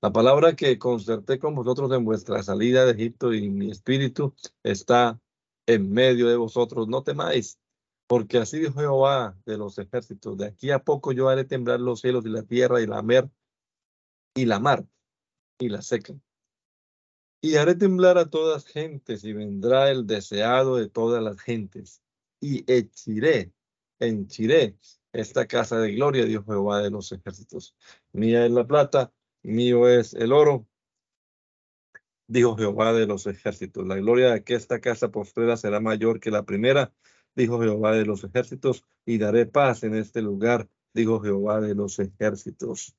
La palabra que concerté con vosotros en vuestra salida de Egipto y mi espíritu está en medio de vosotros. No temáis, porque así dijo Jehová de los ejércitos. De aquí a poco yo haré temblar los cielos y la tierra y la mer y la mar y la seca y haré temblar a todas gentes, y vendrá el deseado de todas las gentes. Y echiré, henchiré esta casa de gloria, Dios Jehová de los ejércitos. Mía es la plata, mío es el oro, dijo Jehová de los ejércitos. La gloria de esta casa postrera será mayor que la primera, dijo Jehová de los ejércitos, y daré paz en este lugar, dijo Jehová de los ejércitos.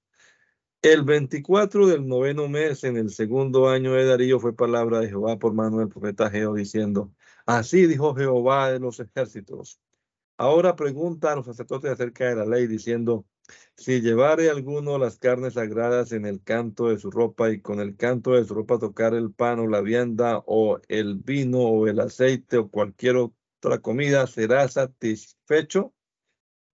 El 24 del noveno mes, en el segundo año de Darío, fue palabra de Jehová por mano del profeta Geo, diciendo, así dijo Jehová de los ejércitos. Ahora pregunta a los sacerdotes acerca de la ley, diciendo, si llevare alguno las carnes sagradas en el canto de su ropa y con el canto de su ropa tocar el pan o la vianda o el vino o el aceite o cualquier otra comida, será satisfecho.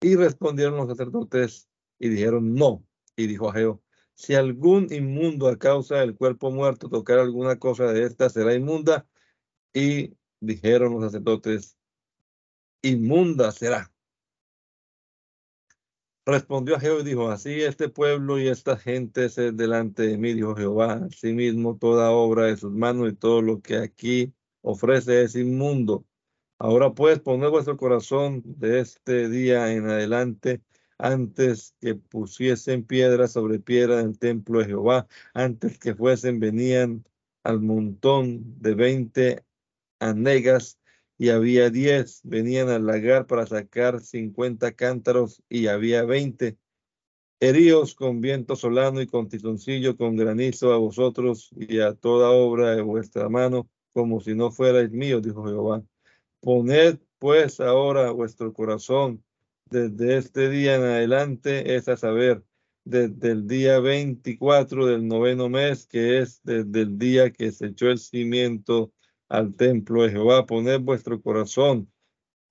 Y respondieron los sacerdotes y dijeron, no. Y dijo a Geo, si algún inmundo a causa del cuerpo muerto tocar alguna cosa de esta, será inmunda. Y dijeron los sacerdotes, inmunda será. Respondió a Jehová y dijo, así este pueblo y esta gente es delante de mí, dijo Jehová. Asimismo, toda obra de sus manos y todo lo que aquí ofrece es inmundo. Ahora pues, poned vuestro corazón de este día en adelante antes que pusiesen piedra sobre piedra en el templo de Jehová, antes que fuesen, venían al montón de veinte anegas y había diez, venían al lagar para sacar cincuenta cántaros y había veinte. Heríos con viento solano y con tizoncillo, con granizo a vosotros y a toda obra de vuestra mano, como si no fuerais míos, dijo Jehová. Poned pues ahora vuestro corazón desde este día en adelante es a saber, desde el día 24 del noveno mes, que es desde el día que se echó el cimiento al templo de Jehová. Poned vuestro corazón.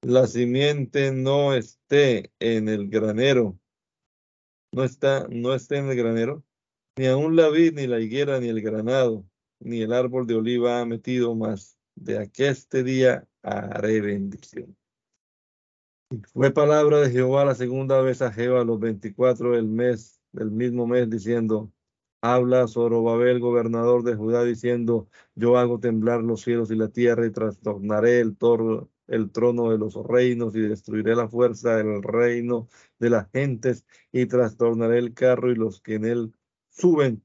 La simiente no esté en el granero. No está, no esté en el granero. Ni aún la vid, ni la higuera, ni el granado, ni el árbol de oliva ha metido más. De aqueste día haré bendición. Fue palabra de Jehová la segunda vez a Jehová los 24 del mes, del mismo mes, diciendo, habla Zorobabel, gobernador de Judá, diciendo, yo hago temblar los cielos y la tierra y trastornaré el, el trono de los reinos y destruiré la fuerza del reino de las gentes y trastornaré el carro y los que en él suben.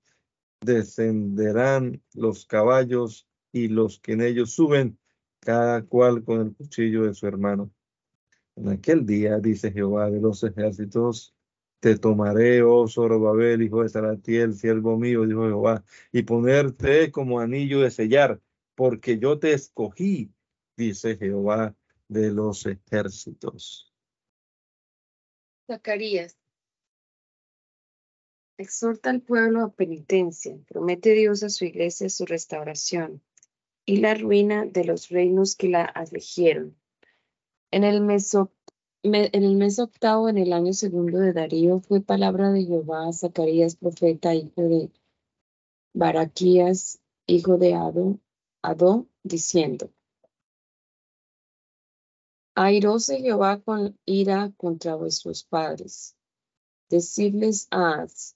Descenderán los caballos y los que en ellos suben, cada cual con el cuchillo de su hermano. En aquel día, dice Jehová de los ejércitos, te tomaré, oh Zorobabel, hijo de Salatiel, siervo mío, dijo Jehová, y ponerte como anillo de sellar, porque yo te escogí, dice Jehová de los ejércitos. Zacarías. Exhorta al pueblo a penitencia, promete Dios a su iglesia su restauración y la ruina de los reinos que la afligieron. En el, en el mes octavo, en el año segundo de Darío, fue palabra de Jehová a Zacarías, profeta, hijo de Baraquías, hijo de Ado, Ado diciendo, Airóse Jehová con ira contra vuestros padres. Decidles haz,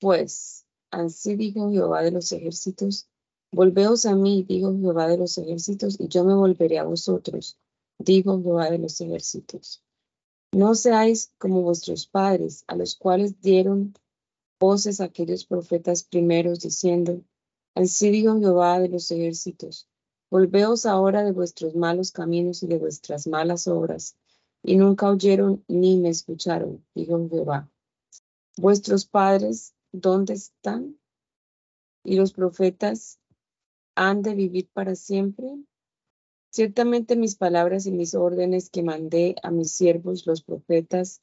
pues, así dijo Jehová de los ejércitos, volveos a mí, dijo Jehová de los ejércitos, y yo me volveré a vosotros, dijo Jehová de los ejércitos. No seáis como vuestros padres, a los cuales dieron voces aquellos profetas primeros, diciendo, así dijo Jehová de los ejércitos, Volveos ahora de vuestros malos caminos y de vuestras malas obras, y nunca oyeron ni me escucharon, dijo Jehová. Vuestros padres, ¿dónde están? Y los profetas han de vivir para siempre. Ciertamente mis palabras y mis órdenes que mandé a mis siervos los profetas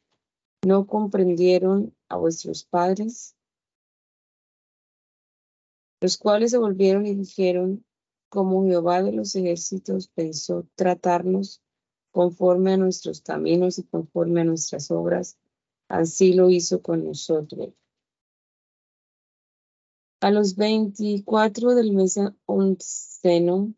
no comprendieron a vuestros padres, los cuales se volvieron y dijeron, como Jehová de los ejércitos pensó tratarnos conforme a nuestros caminos y conforme a nuestras obras, así lo hizo con nosotros. A los 24 del mes onceno,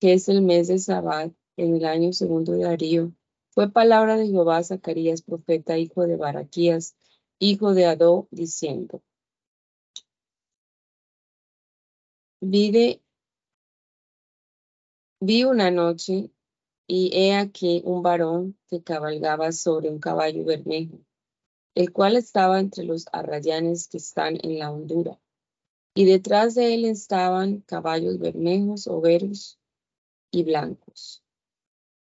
que es el mes de Sabbat, en el año segundo de Darío, fue palabra de Jehová Zacarías, profeta, hijo de Baraquías, hijo de Adó, diciendo, Vi, vi una noche y he aquí un varón que cabalgaba sobre un caballo bermejo, el cual estaba entre los arrayanes que están en la hondura. Y detrás de él estaban caballos bermejos, overos y blancos.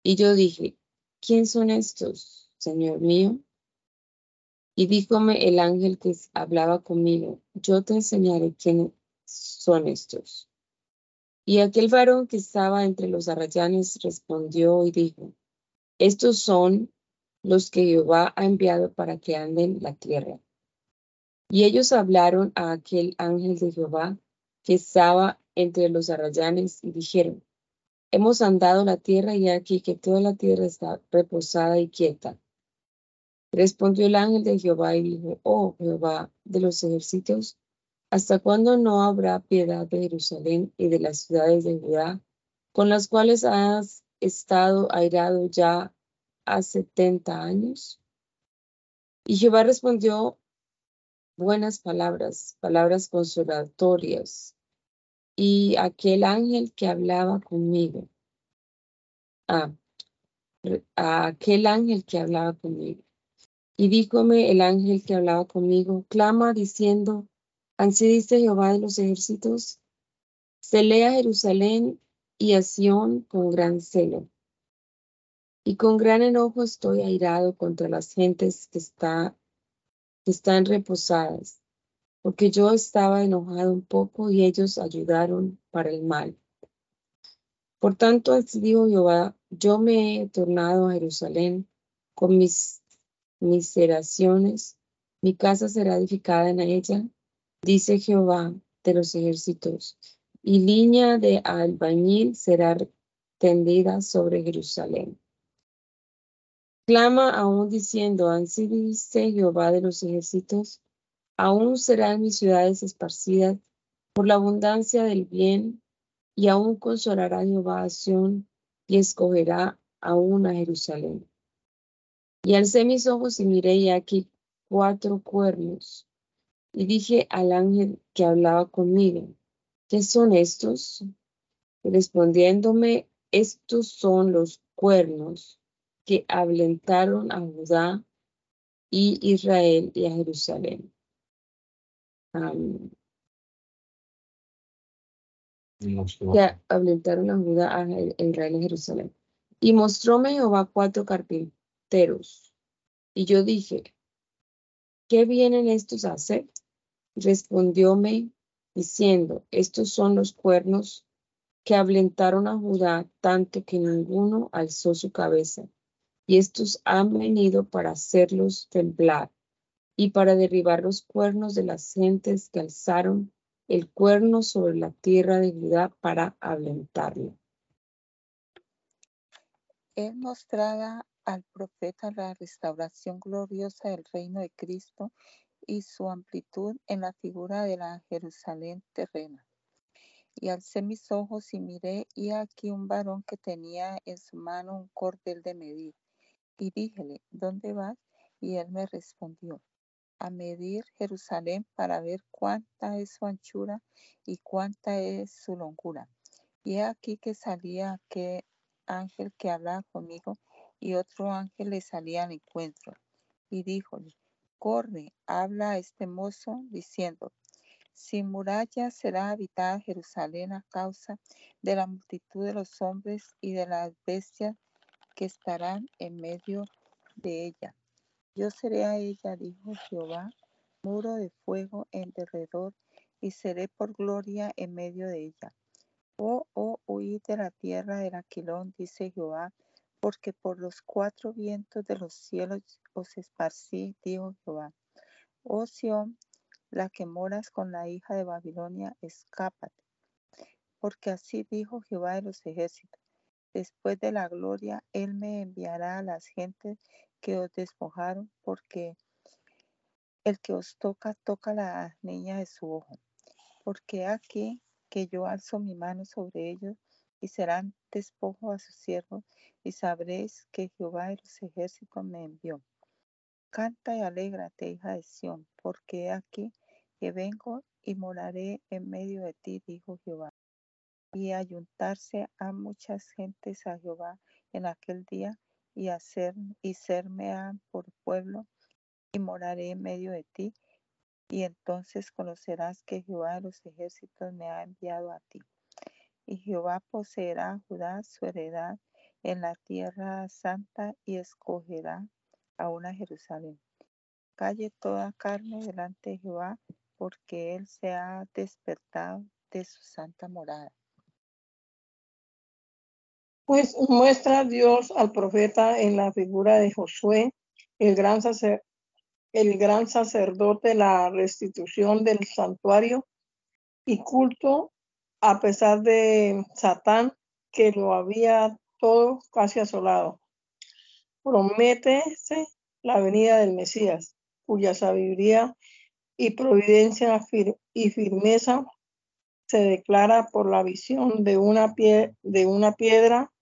Y yo dije, ¿quién son estos, Señor mío? Y díjome el ángel que hablaba conmigo, yo te enseñaré quién, son estos? Y aquel varón que estaba entre los arrayanes respondió y dijo, estos son los que Jehová ha enviado para que anden la tierra. Y ellos hablaron a aquel ángel de Jehová que estaba entre los arrayanes y dijeron, hemos andado la tierra y aquí que toda la tierra está reposada y quieta. Respondió el ángel de Jehová y dijo, oh Jehová de los ejércitos, ¿Hasta cuándo no habrá piedad de Jerusalén y de las ciudades de Judá, con las cuales has estado airado ya a setenta años? Y Jehová respondió buenas palabras, palabras consolatorias. Y aquel ángel que hablaba conmigo, ah, a aquel ángel que hablaba conmigo. Y díjome el ángel que hablaba conmigo, clama diciendo, Así dice Jehová de los ejércitos, se lea Jerusalén y a Sión con gran celo. Y con gran enojo estoy airado contra las gentes que, está, que están reposadas, porque yo estaba enojado un poco y ellos ayudaron para el mal. Por tanto, dijo Jehová, yo me he tornado a Jerusalén con mis miseraciones, mi casa será edificada en ella dice Jehová de los ejércitos, y línea de albañil será tendida sobre Jerusalén. Clama aún diciendo, así dice Jehová de los ejércitos, aún serán mis ciudades esparcidas por la abundancia del bien, y aún consolará Jehová a Sion, y escogerá aún a Jerusalén. Y alcé mis ojos y miré y aquí cuatro cuernos, y dije al ángel que hablaba conmigo, ¿qué son estos? respondiéndome, estos son los cuernos que ablentaron a Judá y Israel y a Jerusalén. Que ablentaron a Judá, a Israel y Jerusalén. Y mostróme Jehová cuatro carpinteros. Y yo dije, ¿qué vienen estos a hacer? Respondióme diciendo, estos son los cuernos que ablentaron a Judá tanto que ninguno alzó su cabeza, y estos han venido para hacerlos temblar y para derribar los cuernos de las gentes que alzaron el cuerno sobre la tierra de Judá para alentarlo. Él mostraba al profeta la restauración gloriosa del reino de Cristo y su amplitud en la figura de la Jerusalén terrena. Y alcé mis ojos y miré, y aquí un varón que tenía en su mano un cordel de medir. Y díjele, ¿dónde vas? Y él me respondió, a medir Jerusalén para ver cuánta es su anchura y cuánta es su longura. Y aquí que salía aquel ángel que hablaba conmigo, y otro ángel le salía al encuentro. Y díjole, corre, habla a este mozo, diciendo, sin muralla será habitada Jerusalén a causa de la multitud de los hombres y de las bestias que estarán en medio de ella. Yo seré a ella, dijo Jehová, muro de fuego en derredor, y seré por gloria en medio de ella. Oh, oh, huid de la tierra del Aquilón, dice Jehová, porque por los cuatro vientos de los cielos os esparcí, dijo Jehová. Oh Sión, la que moras con la hija de Babilonia, escápate. Porque así dijo Jehová de los ejércitos. Después de la gloria, Él me enviará a las gentes que os despojaron, porque el que os toca, toca la niña de su ojo. Porque aquí que yo alzo mi mano sobre ellos y serán despojo a sus siervos, y sabréis que Jehová de los ejércitos me envió. Canta y alégrate, hija de Sión, porque aquí que vengo y moraré en medio de ti, dijo Jehová. Y ayuntarse a muchas gentes a Jehová en aquel día, y hacer y serme por pueblo, y moraré en medio de ti, y entonces conocerás que Jehová de los ejércitos me ha enviado a ti y Jehová poseerá a Judá su heredad en la tierra santa y escogerá a una Jerusalén. Calle toda carne delante de Jehová, porque él se ha despertado de su santa morada. Pues muestra Dios al profeta en la figura de Josué, el gran, el gran sacerdote, la restitución del santuario y culto a pesar de Satán, que lo había todo casi asolado. Prométese la venida del Mesías, cuya sabiduría y providencia y firmeza se declara por la visión de una, pie de una piedra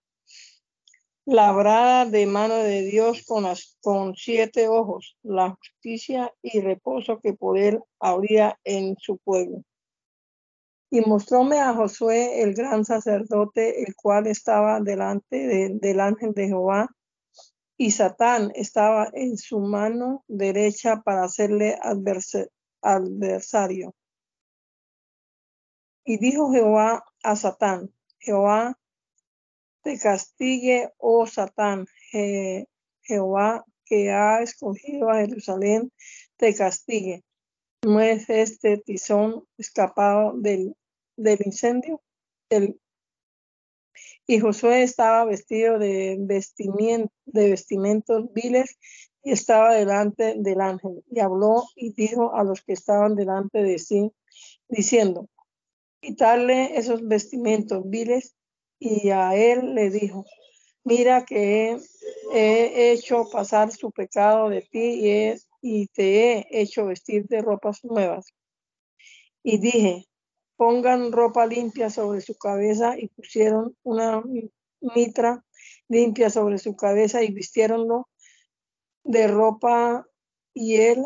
labrada de mano de Dios con, con siete ojos, la justicia y reposo que él habría en su pueblo. Y mostróme a Josué, el gran sacerdote, el cual estaba delante del ángel de Jehová, y Satán estaba en su mano derecha para hacerle adversario. Y dijo Jehová a Satán, Jehová te castigue, oh Satán, Jehová que ha escogido a Jerusalén, te castigue. No es este tizón escapado del del incendio. y Josué estaba vestido de, vestimiento, de vestimentos viles y estaba delante del ángel. Y habló y dijo a los que estaban delante de sí, diciendo, quitarle esos vestimentos viles. Y a él le dijo, mira que he, hecho pasar su pecado de ti y, te he hecho vestir de ropas nuevas. Y dije, pongan ropa limpia sobre su cabeza y pusieron una mitra limpia sobre su cabeza y vistiéronlo de ropa y él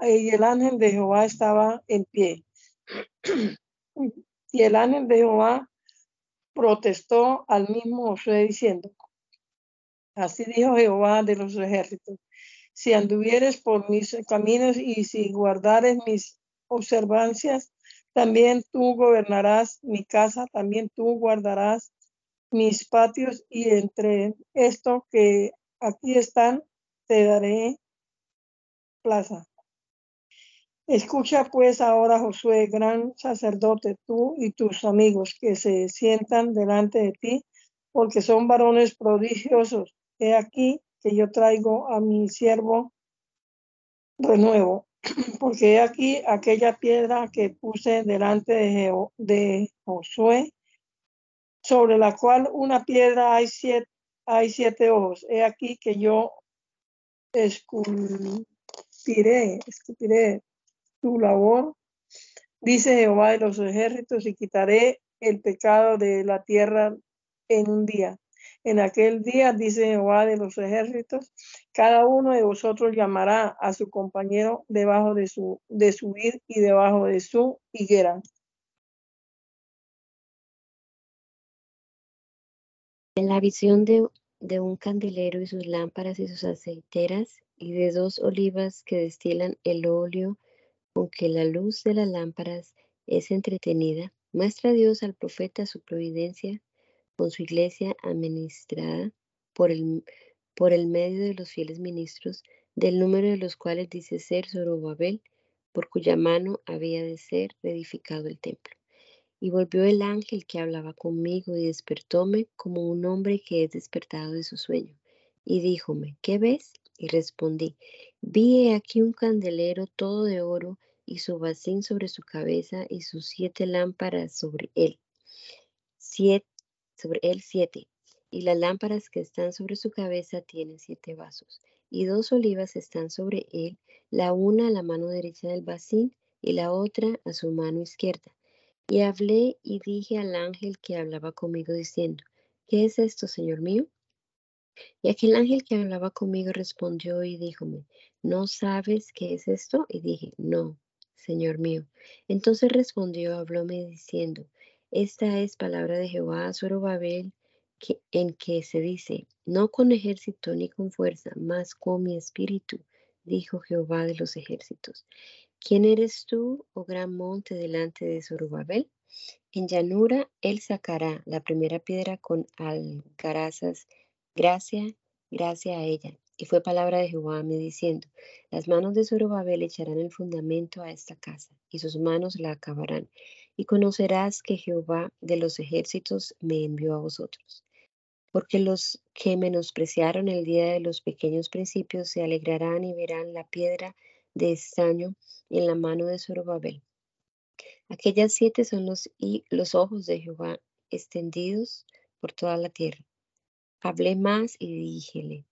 y el ángel de Jehová estaba en pie. <clears throat> Y el ángel de Jehová protestó al mismo Josué diciendo, así dijo Jehová de los ejércitos, si anduvieres por mis caminos y si guardares mis observancias, también tú gobernarás mi casa, también tú guardarás mis patios y entre esto que aquí están, te daré plaza. Escucha pues ahora, Josué, gran sacerdote, tú y tus amigos que se sientan delante de ti, porque son varones prodigiosos. He aquí que yo traigo a mi siervo renuevo <clears throat> porque aquí aquella piedra que puse delante de, de Josué, sobre la cual una piedra hay siete, hay siete ojos. He aquí que yo esculpiré, esculpiré tu labor, dice Jehová de los ejércitos, y quitaré el pecado de la tierra en un día. En aquel día, dice Jehová de los ejércitos, cada uno de vosotros llamará a su compañero debajo de su, de su vid y debajo de su higuera. En la visión de, de un candelero y sus lámparas y sus aceiteras, y de dos olivas que destilan el óleo con que la luz de las lámparas es entretenida, muestra Dios al profeta su providencia con su iglesia administrada por el, por el medio de los fieles ministros, del número de los cuales dice ser Zorobabel, por cuya mano había de ser reedificado el templo. Y volvió el ángel que hablaba conmigo y despertóme como un hombre que es despertado de su sueño. Y díjome, ¿qué ves? Y respondí, vi aquí un candelero todo de oro y su bacín sobre su cabeza y sus siete lámparas sobre él. Siete, sobre él siete. Y las lámparas que están sobre su cabeza tienen siete vasos. Y dos olivas están sobre él, la una a la mano derecha del bacín y la otra a su mano izquierda. Y hablé y dije al ángel que hablaba conmigo diciendo, ¿qué es esto, Señor mío? Y aquel ángel que hablaba conmigo respondió y díjome, ¿no sabes qué es esto? Y dije, no, Señor mío. Entonces respondió, hablóme diciendo, esta es palabra de Jehová a Zorobabel, en que se dice, no con ejército ni con fuerza, mas con mi espíritu, dijo Jehová de los ejércitos. ¿Quién eres tú, oh gran monte, delante de Zorobabel? En llanura él sacará la primera piedra con algarazas Gracia, gracia a ella. Y fue palabra de Jehová a mí diciendo, las manos de Zorobabel echarán el fundamento a esta casa, y sus manos la acabarán. Y conocerás que Jehová de los ejércitos me envió a vosotros. Porque los que menospreciaron el día de los pequeños principios se alegrarán y verán la piedra de estaño en la mano de Zorobabel. Aquellas siete son los, y los ojos de Jehová extendidos por toda la tierra. Hablé más y díjele,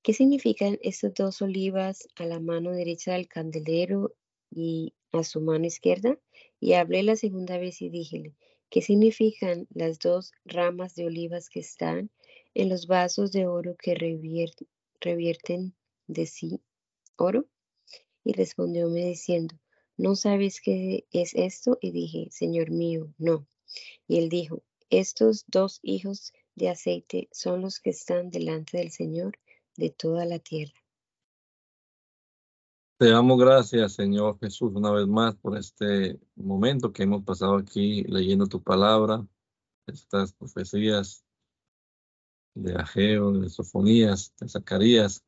¿qué significan estas dos olivas a la mano derecha del candelero y a su mano izquierda? Y hablé la segunda vez y díjele, ¿qué significan las dos ramas de olivas que están en los vasos de oro que revierten de sí oro? Y respondióme diciendo, ¿no sabes qué es esto? Y dije, Señor mío, no. Y él dijo, estos dos hijos de aceite son los que están delante del Señor de toda la tierra. Te damos gracias, Señor Jesús, una vez más por este momento que hemos pasado aquí leyendo tu palabra, estas profecías de Ageo, de Sofonías, de Zacarías.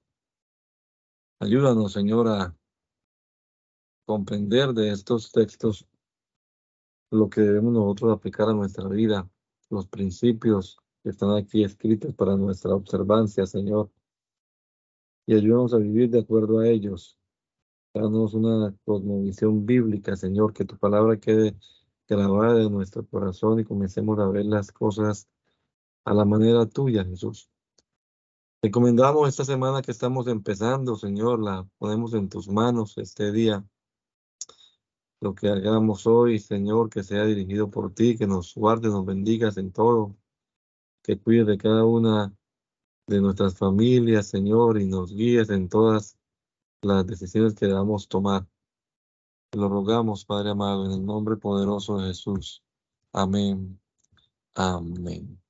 Ayúdanos, Señor, a comprender de estos textos lo que debemos nosotros aplicar a nuestra vida, los principios que están aquí escritos para nuestra observancia, Señor. Y ayúdanos a vivir de acuerdo a ellos. Danos una cosmovisión bíblica, Señor, que tu palabra quede grabada de nuestro corazón y comencemos a ver las cosas a la manera tuya, Jesús. Te encomendamos esta semana que estamos empezando, Señor, la ponemos en tus manos este día. Lo que hagamos hoy, Señor, que sea dirigido por ti, que nos guardes, nos bendigas en todo que cuide de cada una de nuestras familias, Señor, y nos guíes en todas las decisiones que debamos tomar. Lo rogamos, Padre amado, en el nombre poderoso de Jesús. Amén. Amén.